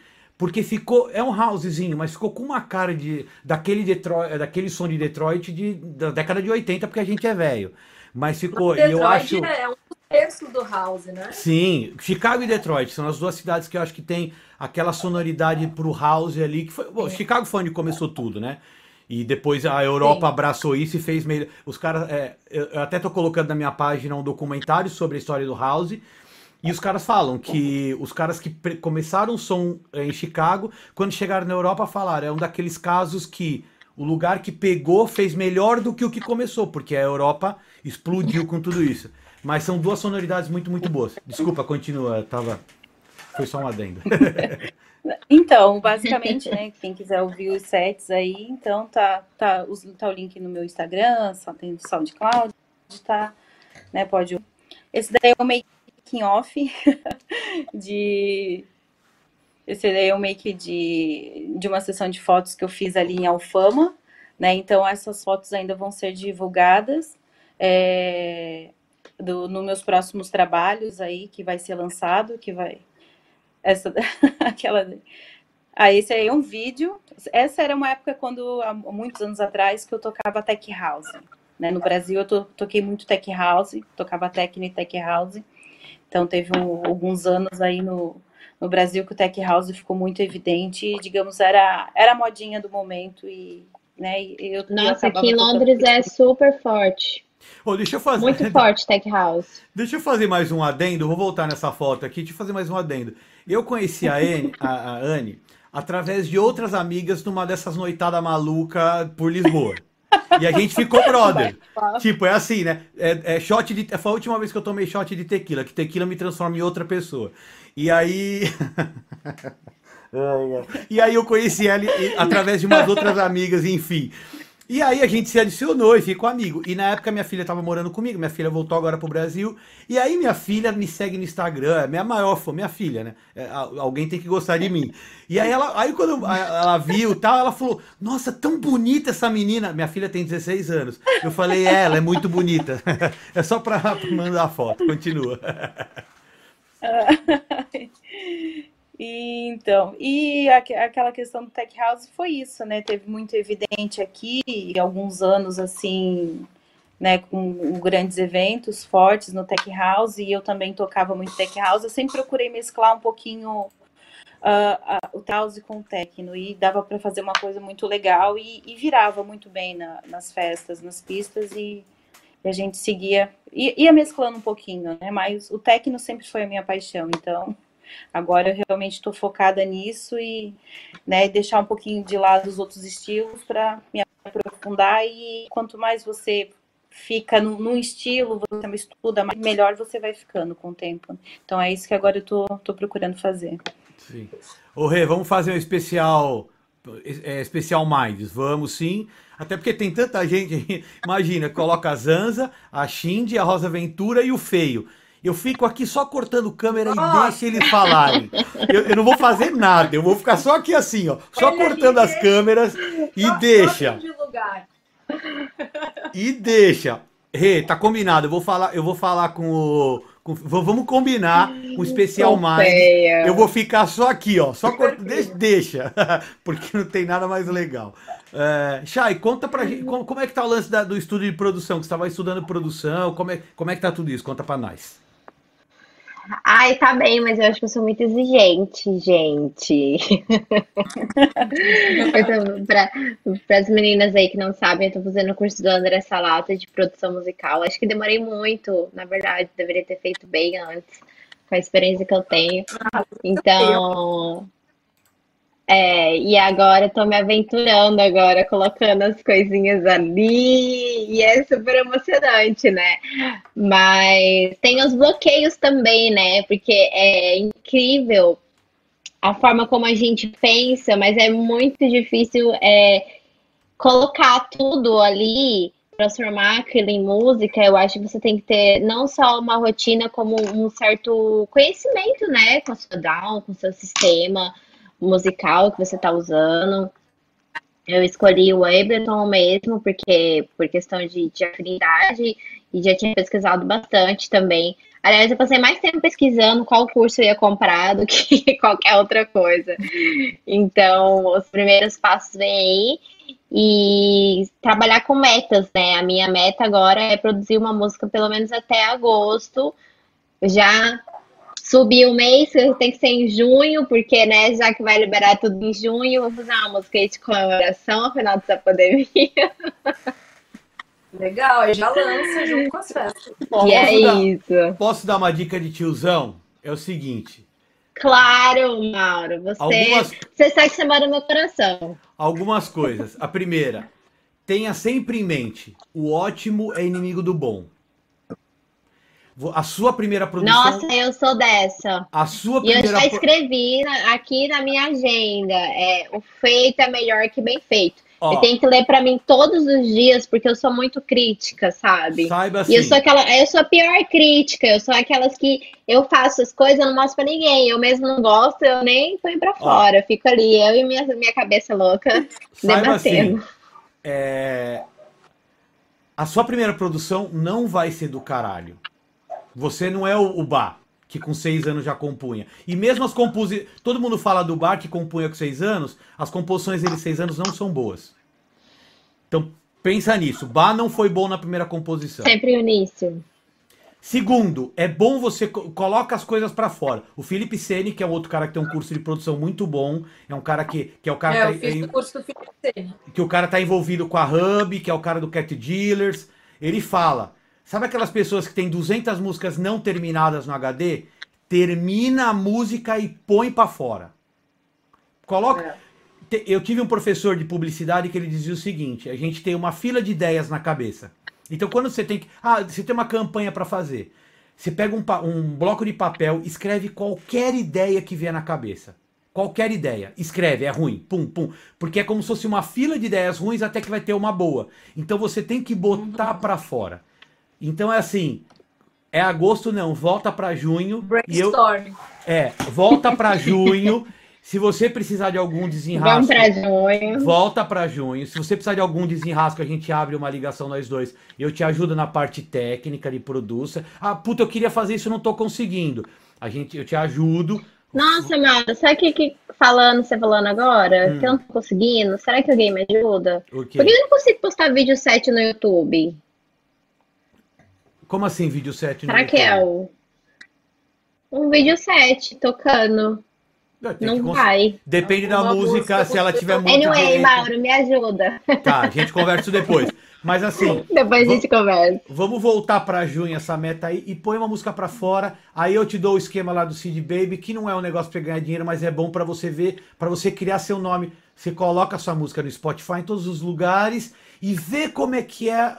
Porque ficou. É um housezinho, mas ficou com uma cara de. daquele Detroit, daquele som de Detroit de, da década de 80, porque a gente é velho. Mas ficou. Detroit eu acho. É um terço do house, né? Sim, Chicago e Detroit são as duas cidades que eu acho que tem aquela sonoridade pro house ali. que foi, bom, Chicago foi onde começou tudo, né? E depois a Europa Sim. abraçou isso e fez meio. Os caras. É, eu até tô colocando na minha página um documentário sobre a história do house. E os caras falam que os caras que começaram o som em Chicago, quando chegaram na Europa, falaram: é um daqueles casos que o lugar que pegou fez melhor do que o que começou, porque a Europa explodiu com tudo isso. Mas são duas sonoridades muito, muito boas. Desculpa, continua, tava. Foi só um adendo. (laughs) Então, basicamente, né, quem quiser ouvir os sets aí, então tá, tá, tá o link no meu Instagram, só tem o SoundCloud, tá, né, pode... Esse daí é o make making off (laughs) de esse daí é o make de, de uma sessão de fotos que eu fiz ali em Alfama, né? Então essas fotos ainda vão ser divulgadas é, do, nos meus próximos trabalhos aí que vai ser lançado, que vai essa (laughs) aquela ah, esse aí é um vídeo. Essa era uma época quando há muitos anos atrás que eu tocava tech house. Né? No Brasil eu to, toquei muito tech house, tocava techno e tech house. Então, teve um, alguns anos aí no, no Brasil que o Tech House ficou muito evidente e, digamos, era, era a modinha do momento e, né, eu, Nossa, aqui em Londres é super forte. Oh, deixa eu fazer. Muito (laughs) forte Tech House. Deixa eu fazer mais um adendo. Vou voltar nessa foto aqui. Deixa eu fazer mais um adendo. Eu conheci a Anne, a, a Anne através de outras amigas numa dessas noitadas maluca por Lisboa. E a gente ficou brother. (laughs) tipo, é assim, né? É, é, shot de. Foi a última vez que eu tomei shot de tequila, que tequila me transforma em outra pessoa. E aí. (laughs) e aí eu conheci ela através de umas outras amigas, enfim. E aí a gente se adicionou e ficou amigo. E na época minha filha estava morando comigo, minha filha voltou agora pro Brasil. E aí minha filha me segue no Instagram, é minha maior fã, minha filha, né? É, alguém tem que gostar de mim. E aí ela, aí quando ela viu tal, ela falou: "Nossa, tão bonita essa menina". Minha filha tem 16 anos. Eu falei: é, "Ela é muito bonita". (laughs) é só para mandar a foto. Continua. (laughs) E, então, e a, aquela questão do tech house foi isso, né? Teve muito evidente aqui, alguns anos assim, né, com grandes eventos fortes no tech house, e eu também tocava muito tech house. Eu sempre procurei mesclar um pouquinho uh, o house com o techno, e dava para fazer uma coisa muito legal e, e virava muito bem na, nas festas, nas pistas, e, E a gente seguia, ia mesclando um pouquinho, né? Mas o techno sempre foi a minha paixão, então agora eu realmente estou focada nisso e né, deixar um pouquinho de lado os outros estilos para me aprofundar e quanto mais você fica num, num estilo, você estuda, melhor você vai ficando com o tempo. Então é isso que agora eu tô procurando fazer. Sim. Ô Rê, vamos fazer um especial é, especial Minds, vamos sim. Até porque tem tanta gente, (laughs) imagina, coloca a Zanza, a Shindy, a Rosa Ventura e o Feio. Eu fico aqui só cortando câmera e deixa eles falarem. Eu, eu, não vou fazer nada, eu vou ficar só aqui assim, ó, só Ele cortando as câmeras e deixa. De lugar. E deixa. Rê, tá combinado. Eu vou falar, eu vou falar com o. Com, vamos combinar um especial mais. Eu vou ficar só aqui, ó. Só deixa, deixa, (laughs) porque não tem nada mais legal. É, Chay, conta pra gente como, como, é que tá o lance da, do estudo de produção. Que você estava estudando produção, como é, como é que tá tudo isso? Conta pra nós. Ai, tá bem, mas eu acho que eu sou muito exigente, gente. (laughs) Para as meninas aí que não sabem, eu tô fazendo o curso do André Salata de produção musical. Acho que demorei muito, na verdade, deveria ter feito bem antes, com a experiência que eu tenho. Ah, então, é, e agora estou me aventurando agora, colocando as coisinhas ali, e é super emocionante, né? Mas tem os bloqueios também, né? Porque é incrível a forma como a gente pensa, mas é muito difícil é, colocar tudo ali, transformar aquilo em música. Eu acho que você tem que ter não só uma rotina, como um certo conhecimento, né? Com a sua down, com o seu sistema musical que você está usando. Eu escolhi o Ableton mesmo, porque por questão de, de afinidade, e já tinha pesquisado bastante também. Aliás, eu passei mais tempo pesquisando qual curso eu ia comprar do que (laughs) qualquer outra coisa. Então, os primeiros passos vêm aí e trabalhar com metas, né? A minha meta agora é produzir uma música pelo menos até agosto, já subir o mês, tem que ser em junho, porque, né, já que vai liberar tudo em junho, vou fazer uma música de comemoração ao final dessa pandemia. (laughs) Legal, já lança junto com as festas. e é dar, isso. Posso dar uma dica de tiozão? É o seguinte. Claro, Mauro. Você, algumas, você sabe que você mora no meu coração. Algumas coisas. A primeira, tenha sempre em mente: o ótimo é inimigo do bom. A sua primeira produção. Nossa, eu sou dessa. A sua primeira. E eu já escrevi aqui na minha agenda. É, o feito é melhor que bem feito. Ó, tem que ler para mim todos os dias, porque eu sou muito crítica, sabe? Saiba assim. E eu assim. sou aquela, eu sou a pior crítica, eu sou aquelas que eu faço as coisas, eu não mostro para ninguém. Eu mesmo não gosto, eu nem ponho para fora. Eu fico ali, eu e minha, minha cabeça louca (laughs) debatendo. Assim, é... A sua primeira produção não vai ser do caralho. Você não é o, o Bar, que com seis anos já compunha. E mesmo as composições. Todo mundo fala do Bar que compunha com seis anos, as composições dele seis anos não são boas. Então, pensa nisso. Bar não foi bom na primeira composição. Sempre o início. Segundo, é bom você coloca as coisas para fora. O Felipe Sene, que é outro cara que tem um curso de produção muito bom, é um cara que, que é o cara é, tá, eu fiz é, o curso do Felipe Sene. que o cara tá envolvido com a Hub, que é o cara do Cat Dealers. Ele fala: Sabe aquelas pessoas que têm 200 músicas não terminadas no HD? Termina a música e põe para fora. Coloca. É. Eu tive um professor de publicidade que ele dizia o seguinte: a gente tem uma fila de ideias na cabeça. Então, quando você tem que. Ah, você tem uma campanha para fazer. Você pega um, um bloco de papel, escreve qualquer ideia que vier na cabeça. Qualquer ideia. Escreve, é ruim. Pum, pum. Porque é como se fosse uma fila de ideias ruins até que vai ter uma boa. Então você tem que botar uhum. para fora. Então é assim, é agosto não, volta para junho. Brainstorm. Eu, é, volta para junho. (laughs) Se você precisar de algum desenrasco, pra junho. volta para junho. Se você precisar de algum desenrasco, a gente abre uma ligação nós dois. Eu te ajudo na parte técnica de produção. Ah, puta, eu queria fazer isso, não tô conseguindo. A gente, eu te ajudo. Nossa, Mara, sabe o que, que falando, você falando agora? Hum. Que eu não tô conseguindo? Será que alguém me ajuda? Por que eu não consigo postar vídeo 7 no YouTube? Como assim vídeo 7 no Raquel, um vídeo 7 tocando. Não cons... vai. Depende da música, se ela tiver muito. Anyway, Mauro, me ajuda. Tá, a gente conversa depois. Mas assim. (laughs) Depois a gente conversa. Vamos voltar para junho essa meta aí e põe uma música para fora. Aí eu te dou o esquema lá do Cid Baby, que não é um negócio para ganhar dinheiro, mas é bom para você ver, para você criar seu nome. Você coloca a sua música no Spotify em todos os lugares e vê como é que é,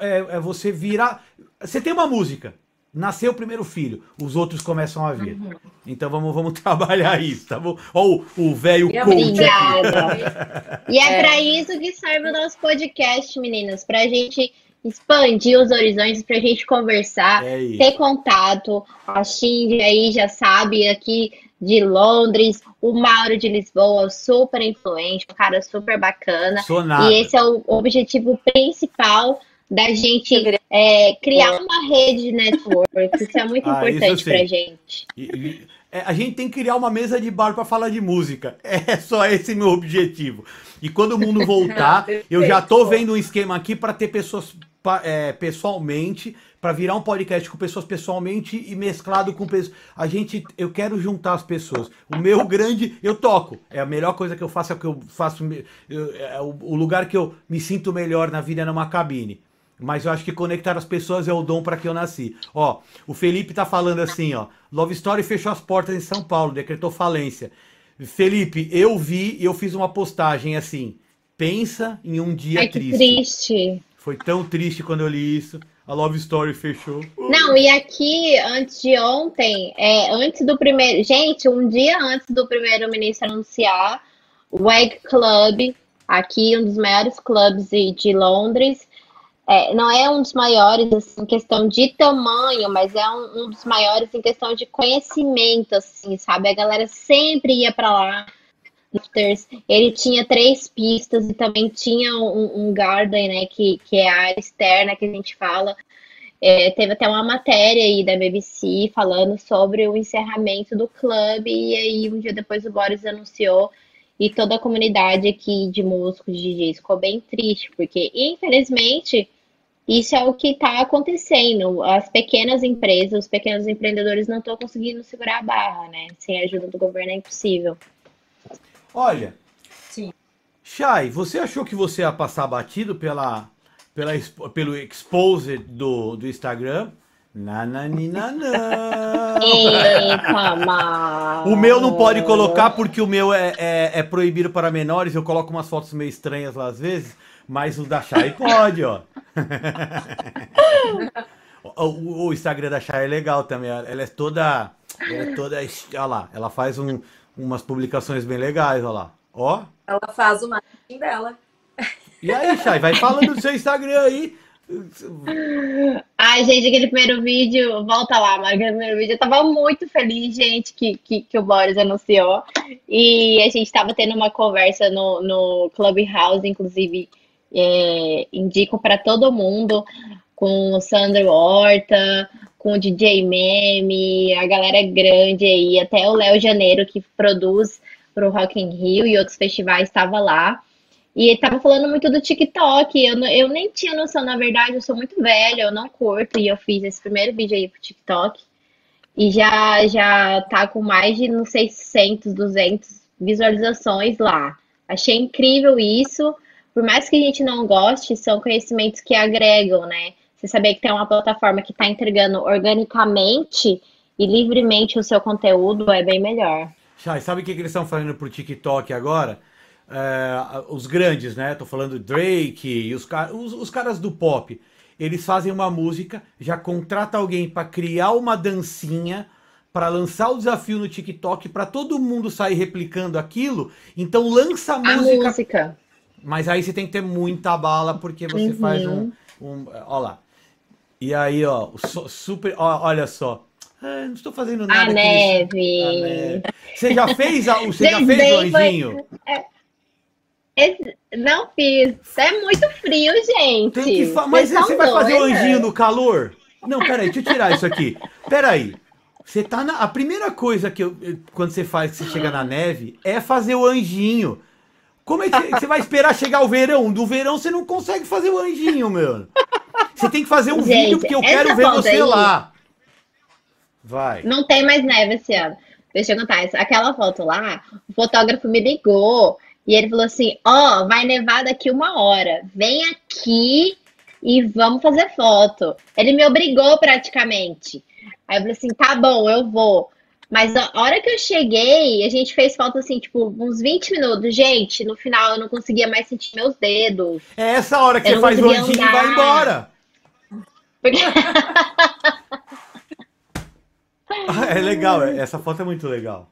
é, é você virar. Você tem uma música, nasceu o primeiro filho, os outros começam a vir. Uhum. Então vamos, vamos (laughs) trabalhar isso, tá bom? Ó, o velho coach. Obrigada. e é, é para isso que serve o nosso podcast, meninas, para a gente expandir os horizontes, para a gente conversar, é ter contato. A Shindy aí já sabe aqui de Londres, o Mauro de Lisboa, super influente, um cara super bacana. E esse é o objetivo principal da gente é, criar uma rede de network. Isso é muito (laughs) ah, importante pra gente. E, e, é, a gente tem que criar uma mesa de bar para falar de música. (laughs) É só esse meu objetivo. E quando o mundo (laughs) voltar, eu já tô vendo um esquema aqui para ter pessoas é, pessoalmente para virar um podcast com pessoas pessoalmente e mesclado com pessoas. A gente, eu quero juntar as pessoas. O meu grande, eu toco. É a melhor coisa que eu faço, é o que eu faço. Eu, é o, o, lugar que eu me sinto melhor na vida é numa cabine. Mas eu acho que conectar as pessoas é o dom para que eu nasci. Ó, o Felipe tá falando assim, ó. Love Story fechou as portas em São Paulo, decretou falência. Felipe, eu vi e eu fiz uma postagem assim. Pensa em um dia Ai, triste. triste. Foi tão triste quando eu li isso. A Love Story fechou. Não, e aqui, antes de ontem, é, antes do primeiro. Gente, um dia antes do primeiro-ministro anunciar, o Egg Club, aqui, um dos maiores clubes de, de Londres, é, não é um dos maiores assim, em questão de tamanho, mas é um, um, dos maiores em questão de conhecimento, assim, sabe? A galera sempre ia para lá. Ele tinha três pistas e também tinha um, um, garden, né? Que, que é a área externa que a gente fala. É, teve até uma matéria aí da BBC falando sobre o encerramento do clube, e aí um dia depois o Boris anunciou e toda a comunidade aqui de músicos, de DJs ficou bem triste, porque infelizmente isso é o que está acontecendo. As pequenas empresas, os pequenos empreendedores não estão conseguindo segurar a barra, né? Sem a ajuda do governo é impossível. Olha, sim. Chay, você achou que você ia passar batido pela, pela, pelo expose do, do Instagram? Nananina, Eita, mal. O meu não pode colocar porque o meu é, é, é, proibido para menores. Eu coloco umas fotos meio estranhas lá às vezes, mas o da Chay pode, ó. (laughs) o, o, Instagram da Chay é legal também. Ela é toda. Ela é toda. Olha lá, ela faz um, umas publicações bem legais, olha lá. Ó. Ela faz o marketing dela. E aí, Chay, vai falando do seu Instagram aí. Ai, gente, aquele primeiro vídeo, volta lá, mas aquele primeiro vídeo, eu tava muito feliz, gente, que, que, que o Boris anunciou. E a gente tava tendo uma conversa no, no Clubhouse, inclusive, é, indico para todo mundo, com o Sandro Horta, com o DJ Meme, a galera grande aí, até o Léo Janeiro, que produz para o Rock in Rio e outros festivais, estava lá. E ele tava falando muito do TikTok. Eu, eu nem tinha noção, na verdade, eu sou muito velha, eu não curto, e eu fiz esse primeiro vídeo aí pro TikTok. E já, já tá com mais de, não sei, 600, 200 visualizações lá. Achei incrível isso por mais que a gente não goste, são conhecimentos que agregam, né? Você saber que tem uma plataforma que está entregando organicamente e livremente o seu conteúdo é bem melhor. Chay, sabe o que, que eles estão fazendo pro TikTok agora? É, os grandes, né? Tô falando Drake e os, os, os caras do pop. Eles fazem uma música, já contrata alguém para criar uma dancinha para lançar o desafio no TikTok para todo mundo sair replicando aquilo. Então lança a música. A música mas aí você tem que ter muita bala, porque você uhum. faz um, um. Ó lá. E aí, ó, super. Ó, olha só. Ah, não estou fazendo nada. A neve. A neve. Você já fez, a, você já (laughs) fez o anjinho? É, é, não fiz. É muito frio, gente. Fa... Mas você vai fazer o anjinho no calor? Não, peraí, deixa eu tirar isso aqui. Peraí. Você tá na. A primeira coisa que eu, quando você faz, que você chega na neve, é fazer o anjinho. Como é que você vai esperar chegar o verão? Do verão você não consegue fazer o anjinho, meu. Você tem que fazer um Gente, vídeo porque eu quero ver você aí, lá. Vai. Não tem mais neve esse ano. Deixa eu contar isso. Aquela foto lá, o fotógrafo me ligou E ele falou assim: Ó, oh, vai nevar daqui uma hora. Vem aqui e vamos fazer foto. Ele me obrigou praticamente. Aí eu falei assim: tá bom, eu vou. Mas a hora que eu cheguei, a gente fez foto assim, tipo, uns 20 minutos. Gente, no final eu não conseguia mais sentir meus dedos. É essa hora que eu você faz o anjinho e vai embora. Porque... (laughs) é legal, essa foto é muito legal.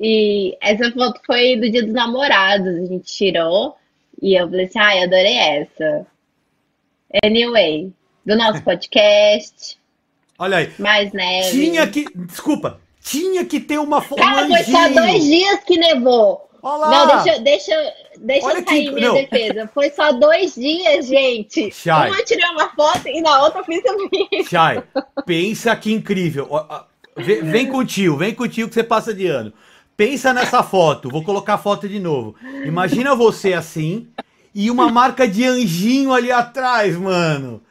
E essa foto foi do dia dos namorados, a gente tirou. E eu falei assim, ai, adorei essa. Anyway, do nosso podcast. Olha aí. Mais neve. Tinha que. Desculpa. Tinha que ter uma foto. Cara, foi só dois dias que nevou. Olá. Não, deixa, deixa, deixa eu sair que... minha não. defesa. Foi só dois dias, gente. Shai. Uma eu tirei uma foto e na outra eu fiz o mesmo. Shai, pensa que incrível. Vem com o tio, vem com o tio que você passa de ano. Pensa nessa foto. Vou colocar a foto de novo. Imagina você assim e uma marca de anjinho ali atrás, mano.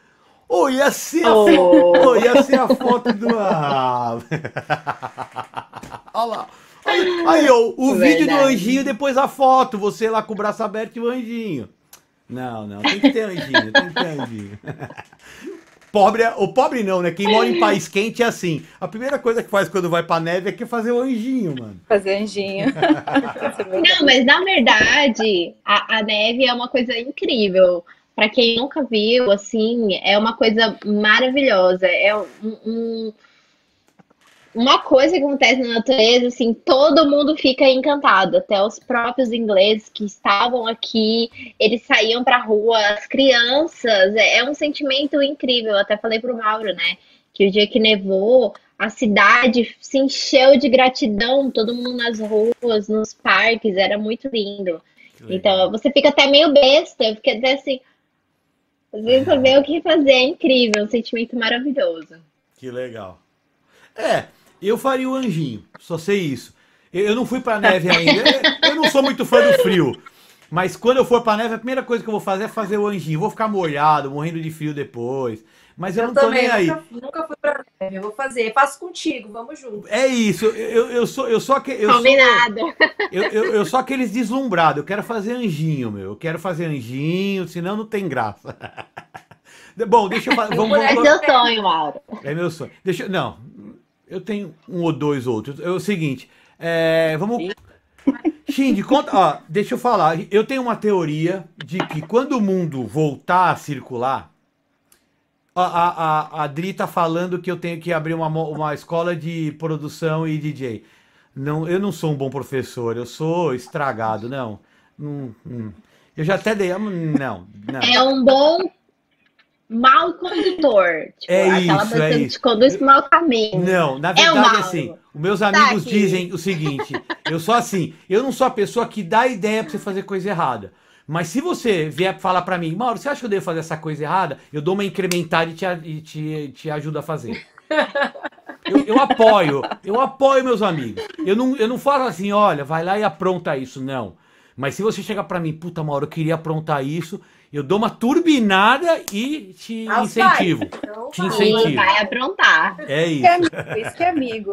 Oh, ia ser a, oh. Foto, oh, ia ser a foto do. Ah. (laughs) Olha lá. Aí, aí ó, o Verdade. vídeo do anjinho, depois a foto. Você lá com o braço aberto e o anjinho. Não, não, tem que ter anjinho, tem que ter anjinho. (laughs) Pobre, é, o pobre não, né? Quem mora em país quente é assim. A primeira coisa que faz quando vai pra neve é que fazer o anjinho, mano. Fazer anjinho. (laughs) não, mas na verdade, a, a neve é uma coisa incrível. Para quem nunca viu, assim, é uma coisa maravilhosa. É um, um uma coisa que acontece na natureza, assim, todo mundo fica encantado, até os próprios ingleses que estavam aqui, eles saíam pra rua, as crianças, é, é um sentimento incrível. Eu até falei pro Mauro, né, que o dia que nevou, a cidade se encheu de gratidão, todo mundo nas ruas, nos parques, era muito lindo. Então, você fica até meio besta, eu fiquei até assim, às vezes saber o que fazer é incrível, um sentimento maravilhoso. Que legal. É, eu faria o anjinho, só sei isso. Eu não fui pra neve ainda. Eu não sou muito fã do frio. Mas quando eu for pra neve, a primeira coisa que eu vou fazer é fazer o anjinho. Vou ficar molhado, morrendo de frio depois. Mas eu, eu não tô também, nem aí. Nunca, nunca fui pra neve, eu vou fazer. Faço contigo, vamos junto. É isso, eu, eu sou eu sou aquele. Combinado. Sou, eu, eu, eu sou aqueles deslumbrados. Eu quero fazer anjinho, meu. Eu quero fazer anjinho, senão não tem graça. (laughs) Bom, deixa eu falar. Vamos, é seu sonho, Mauro. É meu sonho. Deixa, não, eu tenho um ou dois outros. É o seguinte, é, vamos. Shindy, conta. Ó, deixa eu falar. Eu tenho uma teoria de que quando o mundo voltar a circular. A, a, a Adri tá falando que eu tenho que abrir uma, uma escola de produção e DJ. Não, eu não sou um bom professor, eu sou estragado, não. não, não. Eu já até dei. Não, não. É um bom mal condutor. Tipo, é isso, é isso. conduz mau caminho. Não, na é verdade, é assim, os meus tá amigos tá dizem o seguinte: eu sou assim, eu não sou a pessoa que dá ideia para você fazer coisa errada. Mas se você vier falar para mim, Mauro, você acha que eu devo fazer essa coisa errada? Eu dou uma incrementada e te, e te, te ajudo a fazer. (laughs) Eu, eu, apoio, eu apoio meus amigos. Eu não, eu não falo assim, olha, vai lá e apronta isso, não. Mas se você chegar para mim, puta, Mauro, eu queria aprontar isso, eu dou uma turbinada e te Nossa, incentivo. Então, te incentivo. Vai aprontar. É isso. Isso que é amigo.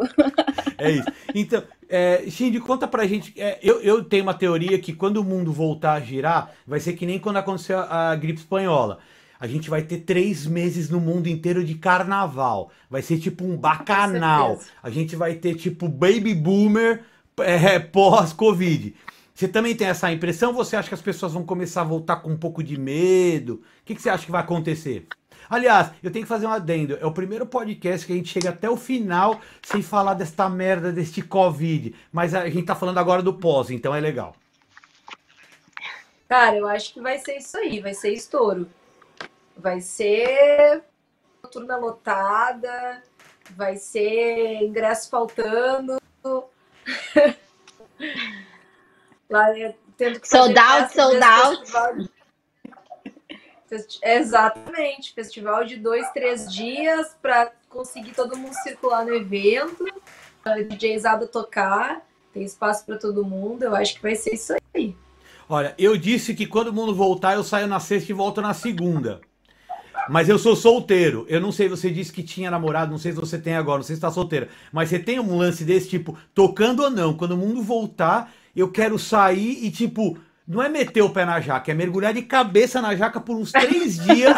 É isso. Então, é, Shindy, conta pra gente. É, eu, eu tenho uma teoria que quando o mundo voltar a girar, vai ser que nem quando aconteceu a gripe espanhola. A gente vai ter três meses no mundo inteiro de carnaval. Vai ser tipo um bacanal. A gente vai ter tipo baby boomer é, pós-Covid. Você também tem essa impressão? Você acha que as pessoas vão começar a voltar com um pouco de medo? O que, que você acha que vai acontecer? Aliás, eu tenho que fazer um adendo. É o primeiro podcast que a gente chega até o final sem falar desta merda, deste Covid. Mas a gente tá falando agora do pós, então é legal. Cara, eu acho que vai ser isso aí, vai ser estouro. Vai ser turma lotada, vai ser ingresso faltando. (laughs) Lá, tendo que sold out, sold out. Exatamente, festival de dois, três dias para conseguir todo mundo circular no evento, DJzada tocar, tem espaço para todo mundo. Eu acho que vai ser isso aí. Olha, eu disse que quando o mundo voltar, eu saio na sexta e volto na segunda. Mas eu sou solteiro. Eu não sei, você disse que tinha namorado, não sei se você tem agora, não sei se está solteira. Mas você tem um lance desse tipo, tocando ou não, quando o mundo voltar, eu quero sair e, tipo, não é meter o pé na jaca, é mergulhar de cabeça na jaca por uns três (laughs) dias,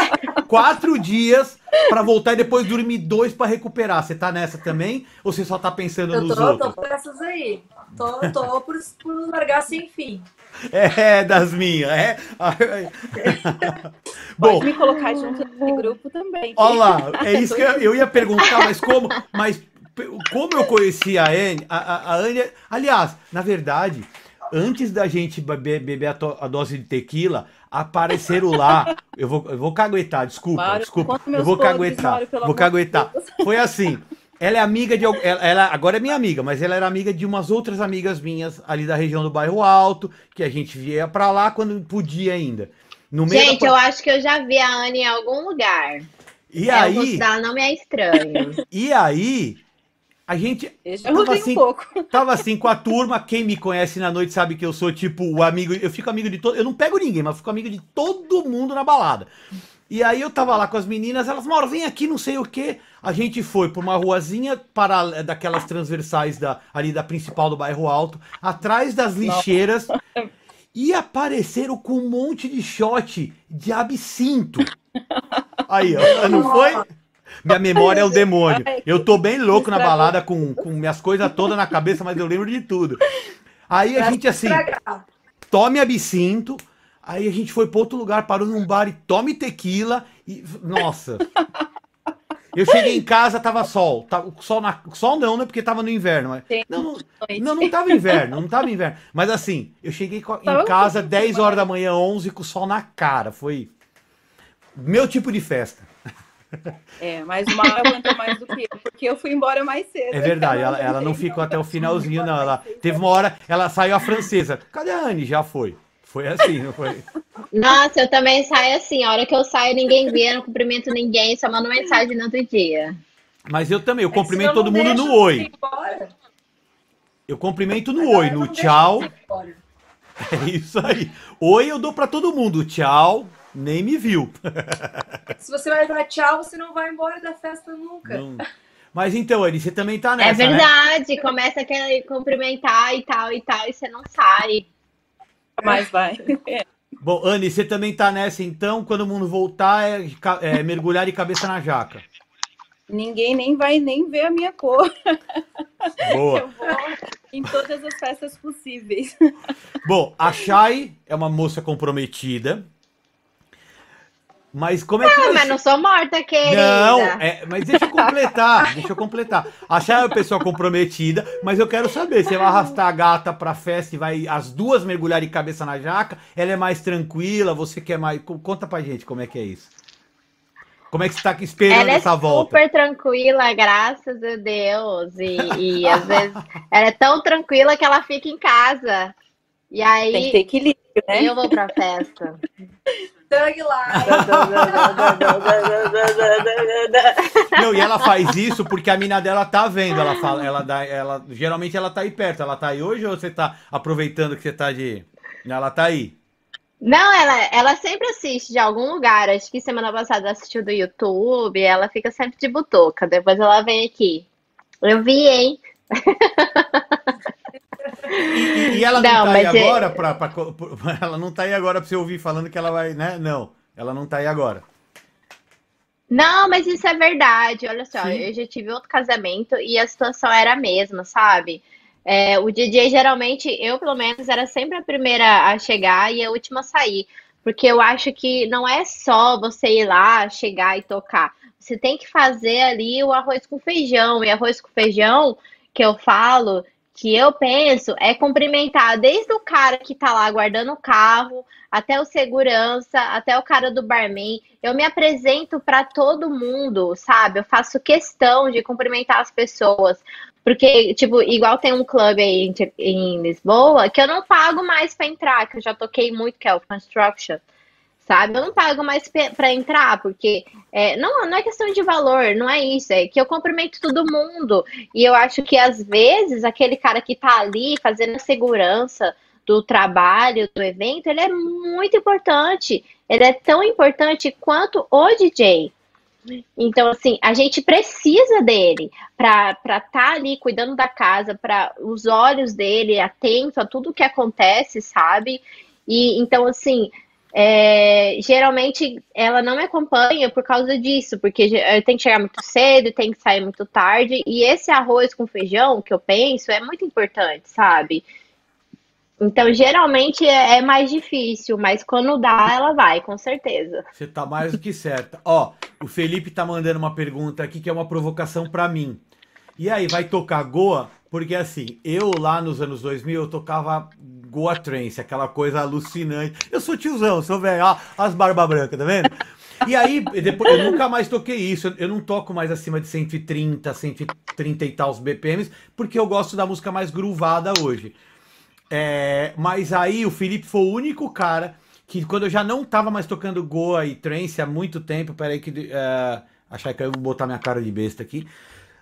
quatro dias, para voltar e depois dormir dois para recuperar. Você tá nessa também? Ou você só tá pensando eu nos tô, outros? Tô por essas aí. Tô, tô por, por largar sem fim. É, das minhas. É. (laughs) Bom, Pode me colocar junto nesse grupo também. Olha lá, é isso que eu, (laughs) eu ia perguntar, mas como, mas como eu conheci a Anne, a, a, a Anne, aliás, na verdade, antes da gente beber, beber a, a, dose de tequila, apareceram lá. Eu vou, eu vou caguetar, desculpa, Mário, desculpa. Eu vou caguetar, vou caguetar. (laughs) Foi assim. Ela é amiga de. Ela, ela, agora é minha amiga, mas ela era amiga de umas outras amigas minhas ali da região do bairro Alto, que a gente via pra lá quando podia ainda. No gente, da... eu acho que eu já vi a Anne em algum lugar. E é, aí. O não me é estranho. (laughs) E aí, a gente tava assim, um pouco. (laughs) tava assim com a turma. Quem me conhece na noite sabe que eu sou tipo o amigo. Eu fico amigo de todo. Eu não pego ninguém, mas fico amigo de todo mundo na balada. E aí eu tava lá com as meninas, elas, Mauro, vem aqui, não sei o que. A gente foi por uma ruazinha para daquelas transversais da, ali da principal do bairro Alto, atrás das lixeiras, (laughs) e apareceram com um monte de shot de absinto. Aí, ó, não foi? Minha memória é um demônio. Eu tô bem louco na balada com, com minhas coisas todas na cabeça, mas eu lembro de tudo. Aí a gente assim, tome absinto, aí a gente foi para outro lugar, parou num bar e tome tequila e nossa. Eu cheguei em casa, tava sol. Tava, sol, na, sol não, né? Porque tava no inverno. Mas, não, não, não, não tava inverno, não tava inverno. Mas assim, eu cheguei em casa 10 horas da manhã, 11, com o sol na cara. Foi meu tipo de festa. É, mas o Mauro aguentou mais do que eu, porque eu fui embora mais cedo. É verdade, ela, ela não (laughs) ficou até o finalzinho, não. Ela teve uma hora, ela saiu a francesa. Cadê a Anne? Já foi. Foi assim, não foi? (laughs) Nossa, eu também saio assim. A hora que eu saio, ninguém vê, não cumprimento ninguém, só mando mensagem no outro dia. Mas eu também, eu cumprimento todo mundo no oi. Eu cumprimento no oi, no tchau. (laughs) É isso aí. Oi, eu dou para todo mundo. Tchau, nem me viu. (laughs) Se você vai dar tchau, você não vai embora da festa nunca. Não. Mas então, Anny, você também tá nessa, É verdade, né? começa a cumprimentar e tal e tal, e você não sai. Mas vai. (laughs) Bom, Anny, você também tá nessa então, quando o mundo voltar, é, é mergulhar de cabeça na jaca. Ninguém nem vai nem ver a minha cor. Boa. (laughs) Eu vou em todas as festas possíveis. Bom, a Chay é uma moça comprometida. Mas como é que. Não, mas não sou morta, querida. Não, é, mas deixa eu completar, (laughs) deixa eu completar. A Chay é uma pessoa comprometida, mas eu quero saber: você vai arrastar a gata pra festa e vai as duas mergulhar de cabeça na jaca? Ela é mais tranquila? Você quer mais. Conta pra gente como é que é isso. Como é que você tá esperando ela é essa volta? Ela é super tranquila, graças a Deus. E, e às (laughs) vezes ela é tão tranquila que ela fica em casa. E aí. Tem que ter equilíbrio, né? Eu vou pra festa. (laughs) Thug lá. (laughs) Não, e ela faz isso porque a mina dela tá vendo. Ela fala, ela dá, ela geralmente ela tá aí perto. Ela tá aí hoje ou você tá aproveitando que você tá de. Ela tá aí. Não, ela, ela sempre assiste de algum lugar. Acho que semana passada assistiu do YouTube. Ela fica sempre de butoca. Depois ela vem aqui. Eu vi, hein? (laughs) E, e ela não, não tá aí é- agora pra, pra, pra, (laughs) Ela não tá aí agora pra você ouvir falando que ela vai, né? Não, ela não tá aí agora. Não, mas isso é verdade. Olha só, Sim. eu já tive outro casamento e a situação era a mesma, sabe? É, o DJ geralmente, eu pelo menos, era sempre a primeira a chegar e a última a sair. Porque eu acho que não é só você ir lá, chegar e tocar. Você tem que fazer ali o arroz com feijão. E arroz com feijão, que eu falo, que eu penso é cumprimentar desde o cara que tá lá guardando o carro, até o segurança, até o cara do barman. Eu me apresento para todo mundo, sabe? Eu faço questão de cumprimentar as pessoas. Porque, tipo, igual tem um clube aí em, em Lisboa que eu não pago mais para entrar, que eu já toquei muito, que é o Construction sabe? Eu não pago mais para entrar, porque é, não, não é questão de valor, não é isso, é que eu cumprimento todo mundo. E eu acho que às vezes aquele cara que tá ali fazendo a segurança do trabalho, do evento, ele é muito importante. Ele é tão importante quanto o DJ. Então, assim, a gente precisa dele para estar tá ali cuidando da casa, para os olhos dele atento a tudo que acontece, sabe? E então, assim, é, geralmente ela não me acompanha por causa disso, porque eu tenho que chegar muito cedo, tem que sair muito tarde, e esse arroz com feijão que eu penso é muito importante, sabe? Então, geralmente é, é mais difícil, mas quando dá, ela vai, com certeza. Você tá mais do que certa. Ó, o Felipe tá mandando uma pergunta aqui que é uma provocação para mim. E aí, vai tocar Goa? Porque assim, eu lá nos anos 2000, eu tocava Goa Trance, aquela coisa alucinante. Eu sou tiozão, sou velho, ó, as barbas brancas, tá vendo? E aí, depois, eu nunca mais toquei isso. Eu não toco mais acima de 130, 130 e tal os BPMs, porque eu gosto da música mais groovada hoje. É, mas aí o Felipe foi o único cara que quando eu já não tava mais tocando Goa e Trance há muito tempo, peraí que. Uh, achar que eu vou botar minha cara de besta aqui.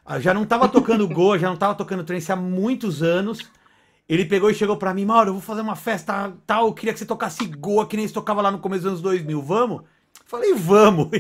Eu já não tava tocando Goa, já não tava tocando Trance há muitos anos. Ele pegou e chegou para mim, Mauro, eu vou fazer uma festa tal, eu queria que você tocasse Goa, que nem você tocava lá no começo dos anos 2000, vamos? Falei, vamos! (laughs)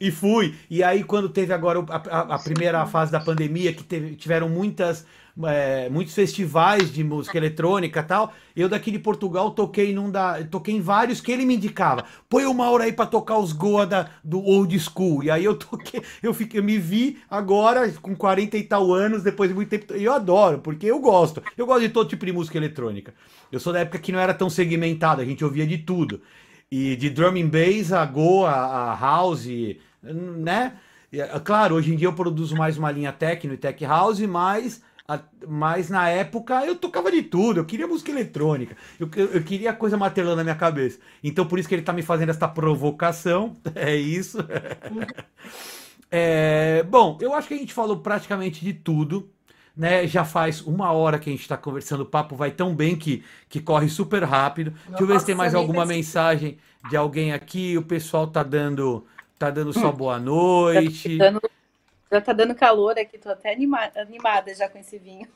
E, e fui. E aí, quando teve agora a, a, a primeira fase da pandemia, que teve, tiveram muitas é, muitos festivais de música eletrônica tal. Eu daqui de Portugal toquei num da, toquei em vários que ele me indicava. Põe uma hora aí para tocar os Goa da, do old school. E aí eu toquei, eu fiquei, eu me vi agora com 40 e tal anos, depois de muito tempo. Eu adoro, porque eu gosto. Eu gosto de todo tipo de música eletrônica. Eu sou da época que não era tão segmentada, a gente ouvia de tudo. E de drum and bass a Goa, a house, né? Claro, hoje em dia eu produzo mais uma linha techno e tech house, mas mas na época eu tocava de tudo, eu queria música eletrônica, eu, eu, eu queria coisa martelando na minha cabeça. Então por isso que ele tá me fazendo essa provocação, (laughs) é isso. (laughs) é, bom, eu acho que a gente falou praticamente de tudo. Né, já faz uma hora que a gente está conversando, o papo vai tão bem que, que corre super rápido. Não Deixa eu ver se tem mais alguma mensagem de alguém aqui. O pessoal tá dando tá dando só boa noite. Tá dando já tá dando calor aqui, tô até animada, animada já com esse vinho.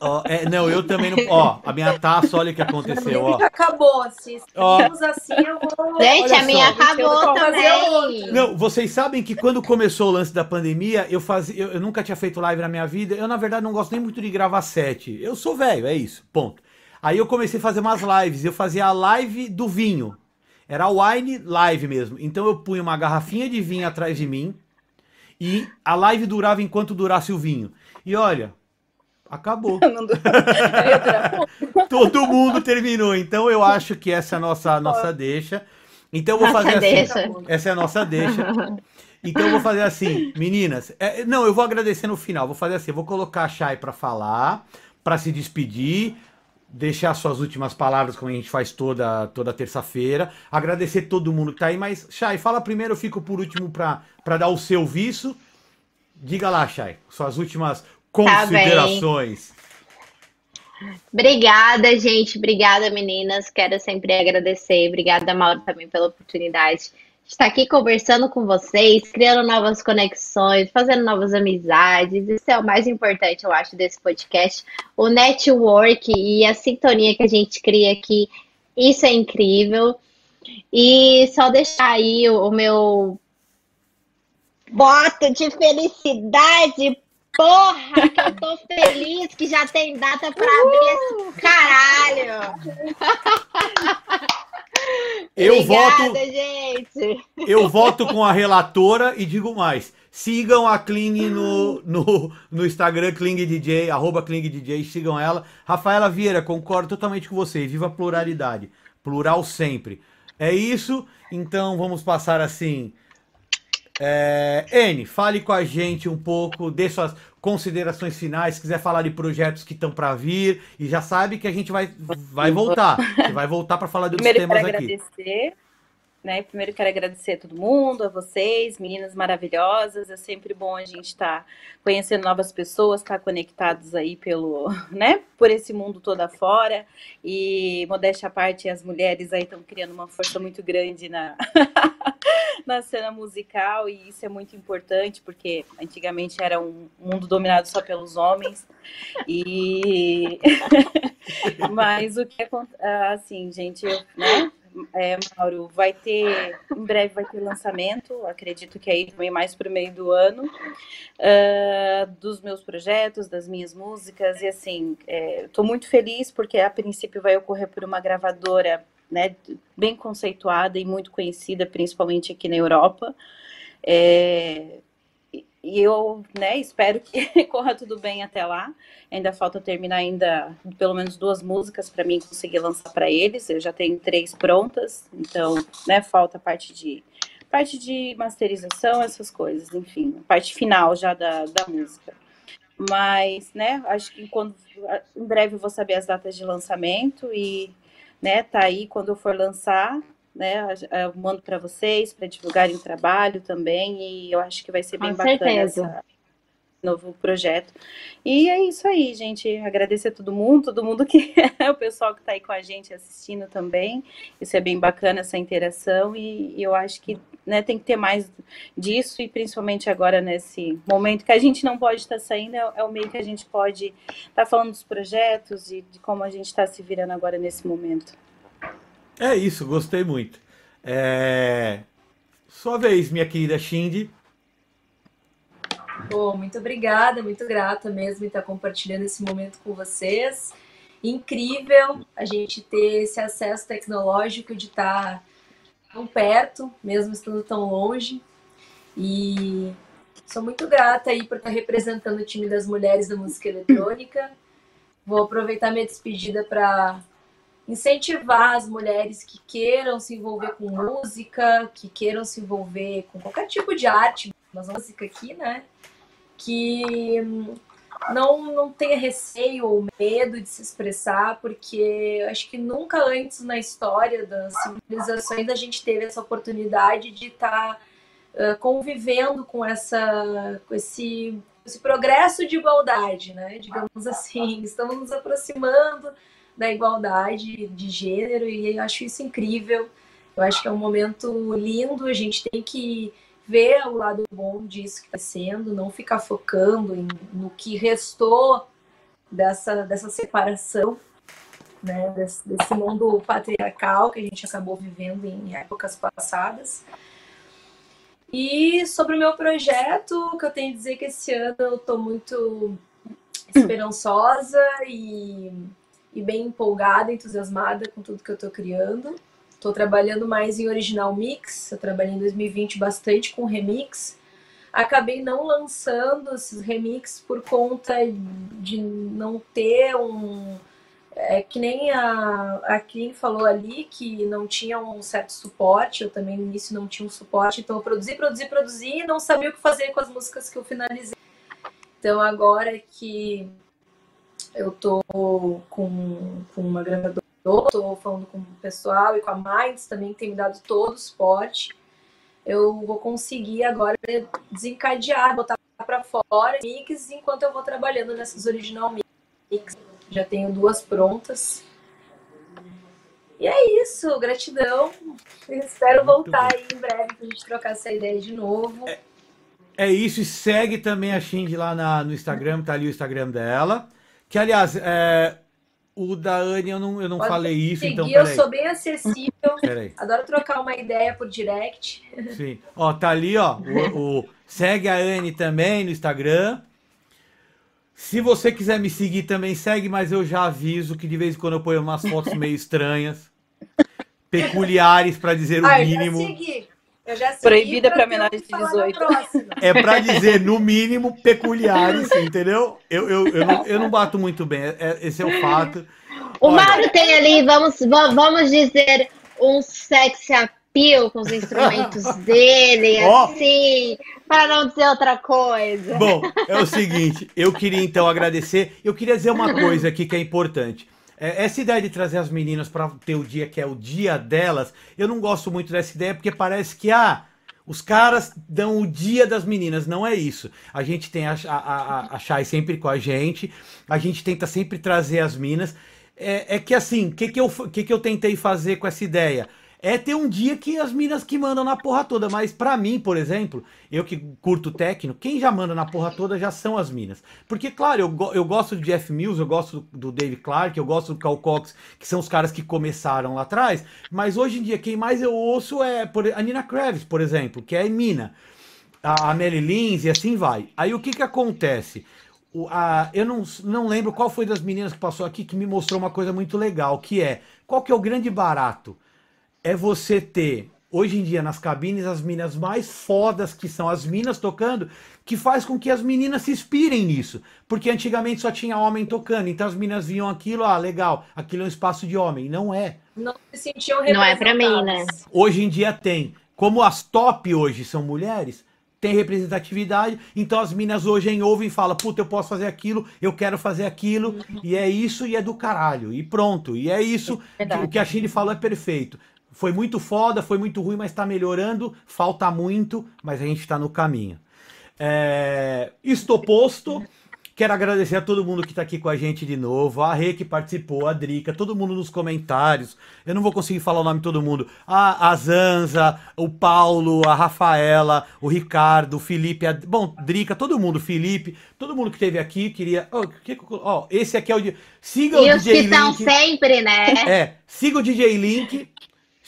Oh, é, não, eu também não. Ó, a minha taça, olha o que aconteceu. Ó. Acabou, se estamos assim, eu vou. Gente, a minha acabou também. Não, vocês sabem que quando começou o lance da pandemia, eu fazia. Eu, eu, nunca tinha feito live na minha vida. Eu, na verdade, não gosto nem muito de gravar set. Eu sou velho, é isso. Ponto. Aí eu comecei a fazer umas lives. Eu fazia a live do vinho. Era wine live mesmo. Então eu punha uma garrafinha de vinho atrás de mim e a live durava enquanto durasse o vinho. E olha, acabou. (laughs) Todo mundo terminou. Então eu acho que essa é a nossa, nossa deixa. Então eu vou fazer assim. Deixa. Essa é a nossa deixa. Então eu vou fazer assim, meninas. É, não, eu vou agradecer no final. Vou fazer assim, vou colocar a Chay para falar, para se despedir deixar suas últimas palavras, como a gente faz toda, toda terça-feira. Agradecer todo mundo que tá aí, mas, Chay, fala primeiro, eu fico por último para dar o seu visto. Diga lá, Chay, suas últimas considerações. Tá Obrigada, gente. Obrigada, meninas. Quero sempre agradecer. Obrigada, Mauro, também pela oportunidade estar aqui conversando com vocês, criando novas conexões, fazendo novas amizades. Isso é o mais importante, eu acho, desse podcast. O network e a sintonia que a gente cria aqui, isso é incrível. E só deixar aí o, meu voto de felicidade. Porra, que eu tô feliz que já tem data para abrir esse caralho. (laughs) Eu Obrigada, voto. Gente. Eu voto com a relatora e digo mais. Sigam a Kling no, no, no Instagram, KlingDJ, arroba KlingDJ, sigam ela. Rafaela Vieira, concordo totalmente com você. Viva a pluralidade. Plural sempre. É isso. Então vamos passar assim. É, N, fale com a gente um pouco, dê suas considerações finais, se quiser falar de projetos que estão para vir, e já sabe que a gente vai, vai voltar. Você vai voltar para falar de outros Primeiro, temas aqui. Agradecer, né? Primeiro quero agradecer a todo mundo, a vocês, meninas maravilhosas. É sempre bom a gente estar tá conhecendo novas pessoas, estar tá conectados aí pelo, (laughs) né, por esse mundo todo afora. E modéstia à parte, as mulheres aí estão criando uma força muito grande na (laughs) na cena musical e isso é muito importante porque antigamente era um mundo dominado só pelos homens e (laughs) mas o que é assim gente eu, né é, Mauro, vai ter, em breve vai ter lançamento, acredito que aí também mais para o meio do ano, uh, dos meus projetos, das minhas músicas, e assim, estou é, muito feliz porque a princípio vai ocorrer por uma gravadora né, bem conceituada e muito conhecida, principalmente aqui na Europa. É, e eu, né, espero que (laughs) corra tudo bem até lá. Ainda falta terminar ainda pelo menos duas músicas para mim conseguir lançar para eles. Eu já tenho três prontas, então, né, falta a parte de parte de masterização, essas coisas, enfim, a parte final já da, da música. Mas, né, acho que quando em breve eu vou saber as datas de lançamento e, né, tá aí quando eu for lançar, né? Eu mando para vocês para divulgarem o trabalho também e eu acho que vai ser bem Com bacana certeza. esse novo projeto. E é isso aí, gente. Agradecer a todo mundo, todo mundo que é (laughs) o pessoal que está aí com a gente assistindo também. Isso é bem bacana essa interação e, e eu acho que né, tem que ter mais disso e principalmente agora nesse momento que a gente não pode estar tá saindo, é, é, o meio que a gente pode estar tá falando dos projetos e de como a gente está se virando agora nesse momento. É isso, gostei muito. É... Sua vez, minha querida Shindy. Bom, muito obrigada, muito grata mesmo em estar compartilhando esse momento com vocês. Incrível a gente ter esse acesso tecnológico de estar tão perto, mesmo estando tão longe. E sou muito grata aí por estar representando o time das mulheres da música eletrônica. Vou aproveitar minha despedida para incentivar as mulheres que queiram se envolver com música, que queiram se envolver com qualquer tipo de arte, mas música aqui, né? Que hum, não, não tenha receio ou medo de se expressar, porque acho que nunca antes na história das civilizações a gente teve essa oportunidade de estar tá, uh, convivendo com, essa, com esse, esse progresso de igualdade, né? Digamos assim, estamos nos aproximando da igualdade de gênero e eu acho isso incrível. Eu acho que é um momento lindo, a gente tem que ver o lado bom disso que está sendo, não ficar focando em, no que restou dessa, dessa separação, né, desse, desse mundo patriarcal que a gente acabou vivendo em épocas passadas. E sobre o meu projeto, que eu tenho a dizer é que esse ano eu estou muito esperançosa e e bem empolgada, entusiasmada com tudo que eu estou criando. Estou trabalhando mais em original mix, eu trabalhei em 2020 bastante com remix. Acabei não lançando esses remix por conta de não ter um. É que nem a, a Kim falou ali, que não tinha um certo suporte, eu também no início não tinha um suporte, então eu produzi, produzi, produzi e não sabia o que fazer com as músicas que eu finalizei. Então agora que eu tô com, com uma gravadora, tô falando com o pessoal e com a Minds também, que tem me dado todo o suporte. Eu vou conseguir agora desencadear, botar para fora mix enquanto eu vou trabalhando nessas original mix. Já tenho duas prontas. E é isso, gratidão. espero voltar aí em breve pra gente trocar essa ideia de novo. É, é isso, e segue também a Shindy lá na, no Instagram, tá ali o Instagram dela. Que, aliás, é, o da Anne eu não, eu não falei isso, seguir, então. Peraí. Eu sou bem acessível. (laughs) Peraí. Adoro trocar uma ideia por direct. Sim. Ó, tá ali, ó. O, o, segue a Anne também no Instagram. Se você quiser me seguir também, segue, mas eu já aviso que de vez em quando eu ponho umas fotos meio estranhas, (laughs) peculiares, para dizer o ah, mínimo. Eu já segui. Proibida para menores de 18. É para dizer, no mínimo, peculiares, entendeu? Eu, eu, eu, não, eu não bato muito bem, é, esse é o fato. O Olha, Mauro tem ali, vamos, vamos dizer, um sexy appeal com os instrumentos (laughs) dele, oh. assim, para não dizer outra coisa. Bom, é o seguinte, eu queria então agradecer, eu queria dizer uma coisa aqui que é importante. É, essa ideia de trazer as meninas para ter o dia que é o dia delas, eu não gosto muito dessa ideia porque parece que ah, os caras dão o dia das meninas. Não é isso. A gente tem a, a, a, a sempre com a gente, a gente tenta sempre trazer as minas. É, é que assim, o que, que, eu, que, que eu tentei fazer com essa ideia? É ter um dia que as minas que mandam na porra toda. Mas para mim, por exemplo, eu que curto técnico, quem já manda na porra toda já são as minas. Porque, claro, eu, eu gosto do Jeff Mills, eu gosto do Dave Clark, eu gosto do Cal Cox, que são os caras que começaram lá atrás. Mas hoje em dia, quem mais eu ouço é por, a Nina Kravis, por exemplo, que é mina. A, a Melly Lins e assim vai. Aí o que que acontece? O, a, eu não, não lembro qual foi das meninas que passou aqui que me mostrou uma coisa muito legal, que é, qual que é o grande barato? É você ter hoje em dia nas cabines as minas mais fodas que são as minas tocando, que faz com que as meninas se inspirem nisso. Porque antigamente só tinha homem tocando, então as meninas viam aquilo, ah, legal, aquilo é um espaço de homem. Não é. Não se sentiam Não é para mim, né? Hoje em dia tem. Como as top hoje são mulheres, tem representatividade, então as minas hoje ouvem e falam, puta, eu posso fazer aquilo, eu quero fazer aquilo, uhum. e é isso e é do caralho, e pronto, e é isso, é o que a Chine falou é perfeito. Foi muito foda, foi muito ruim, mas está melhorando. Falta muito, mas a gente está no caminho. É... Estou posto. Quero agradecer a todo mundo que está aqui com a gente de novo. A Rê que participou, a Drica, todo mundo nos comentários. Eu não vou conseguir falar o nome de todo mundo. A, a Zanza, o Paulo, a Rafaela, o Ricardo, o Felipe, a... bom, Drica, todo mundo, Felipe, todo mundo que esteve aqui queria. Oh, que... oh, esse aqui é o. Siga e o os DJ que estão sempre, né? É, siga o DJ Link.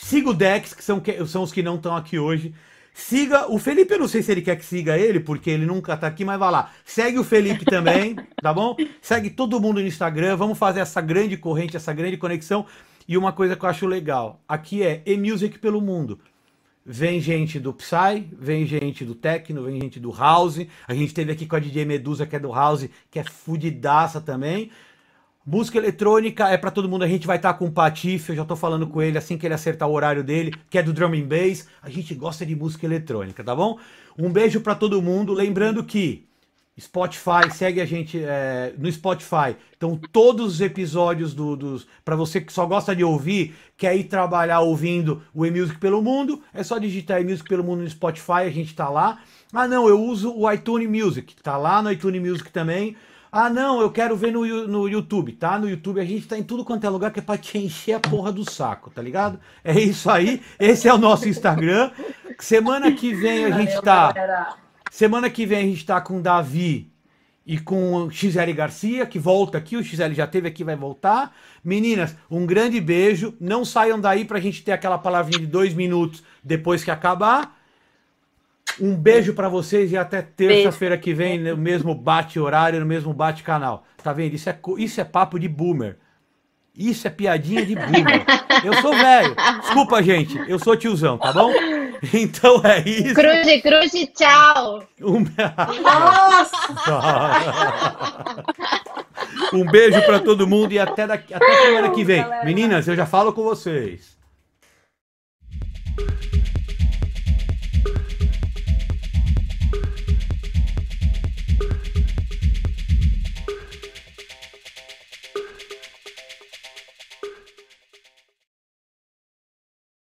Siga o Dex, que são, que são os que não estão aqui hoje. Siga o Felipe, eu não sei se ele quer que siga ele, porque ele nunca tá aqui, mas vai lá. Segue o Felipe também, (laughs) tá bom? Segue todo mundo no Instagram, vamos fazer essa grande corrente, essa grande conexão. E uma coisa que eu acho legal, aqui é e-music pelo mundo. Vem gente do Psy, vem gente do Techno, vem gente do House. A gente teve aqui com a DJ Medusa, que é do House, que é fudidaça também. Música eletrônica é para todo mundo. A gente vai estar tá com o Patife, eu já tô falando com ele assim que ele acertar o horário dele, que é do Drum and Bass. A gente gosta de música eletrônica, tá bom? Um beijo para todo mundo. Lembrando que Spotify, segue a gente é, no Spotify. Então, todos os episódios do, dos. Para você que só gosta de ouvir, quer ir trabalhar ouvindo o E-Music pelo Mundo, é só digitar E-Music pelo Mundo no Spotify, a gente tá lá. Ah, não, eu uso o iTunes Music, tá lá no iTunes Music também. Ah, não, eu quero ver no, no YouTube, tá? No YouTube a gente tá em tudo quanto é lugar que é pra te encher a porra do saco, tá ligado? É isso aí. Esse é o nosso Instagram. Semana que vem a gente tá. Semana que vem a gente tá com o Davi e com o XL Garcia, que volta aqui. O XL já teve aqui, vai voltar. Meninas, um grande beijo. Não saiam daí pra gente ter aquela palavrinha de dois minutos depois que acabar. Um beijo para vocês e até terça-feira que vem, no mesmo bate-horário, no mesmo bate-canal. Tá vendo? Isso é, isso é papo de boomer. Isso é piadinha de boomer. Eu sou velho. Desculpa, gente. Eu sou tiozão, tá bom? Então é isso. Cruze, cruze, tchau. Um... Nossa! um beijo para todo mundo e até, daqui, até semana que vem. Meninas, eu já falo com vocês.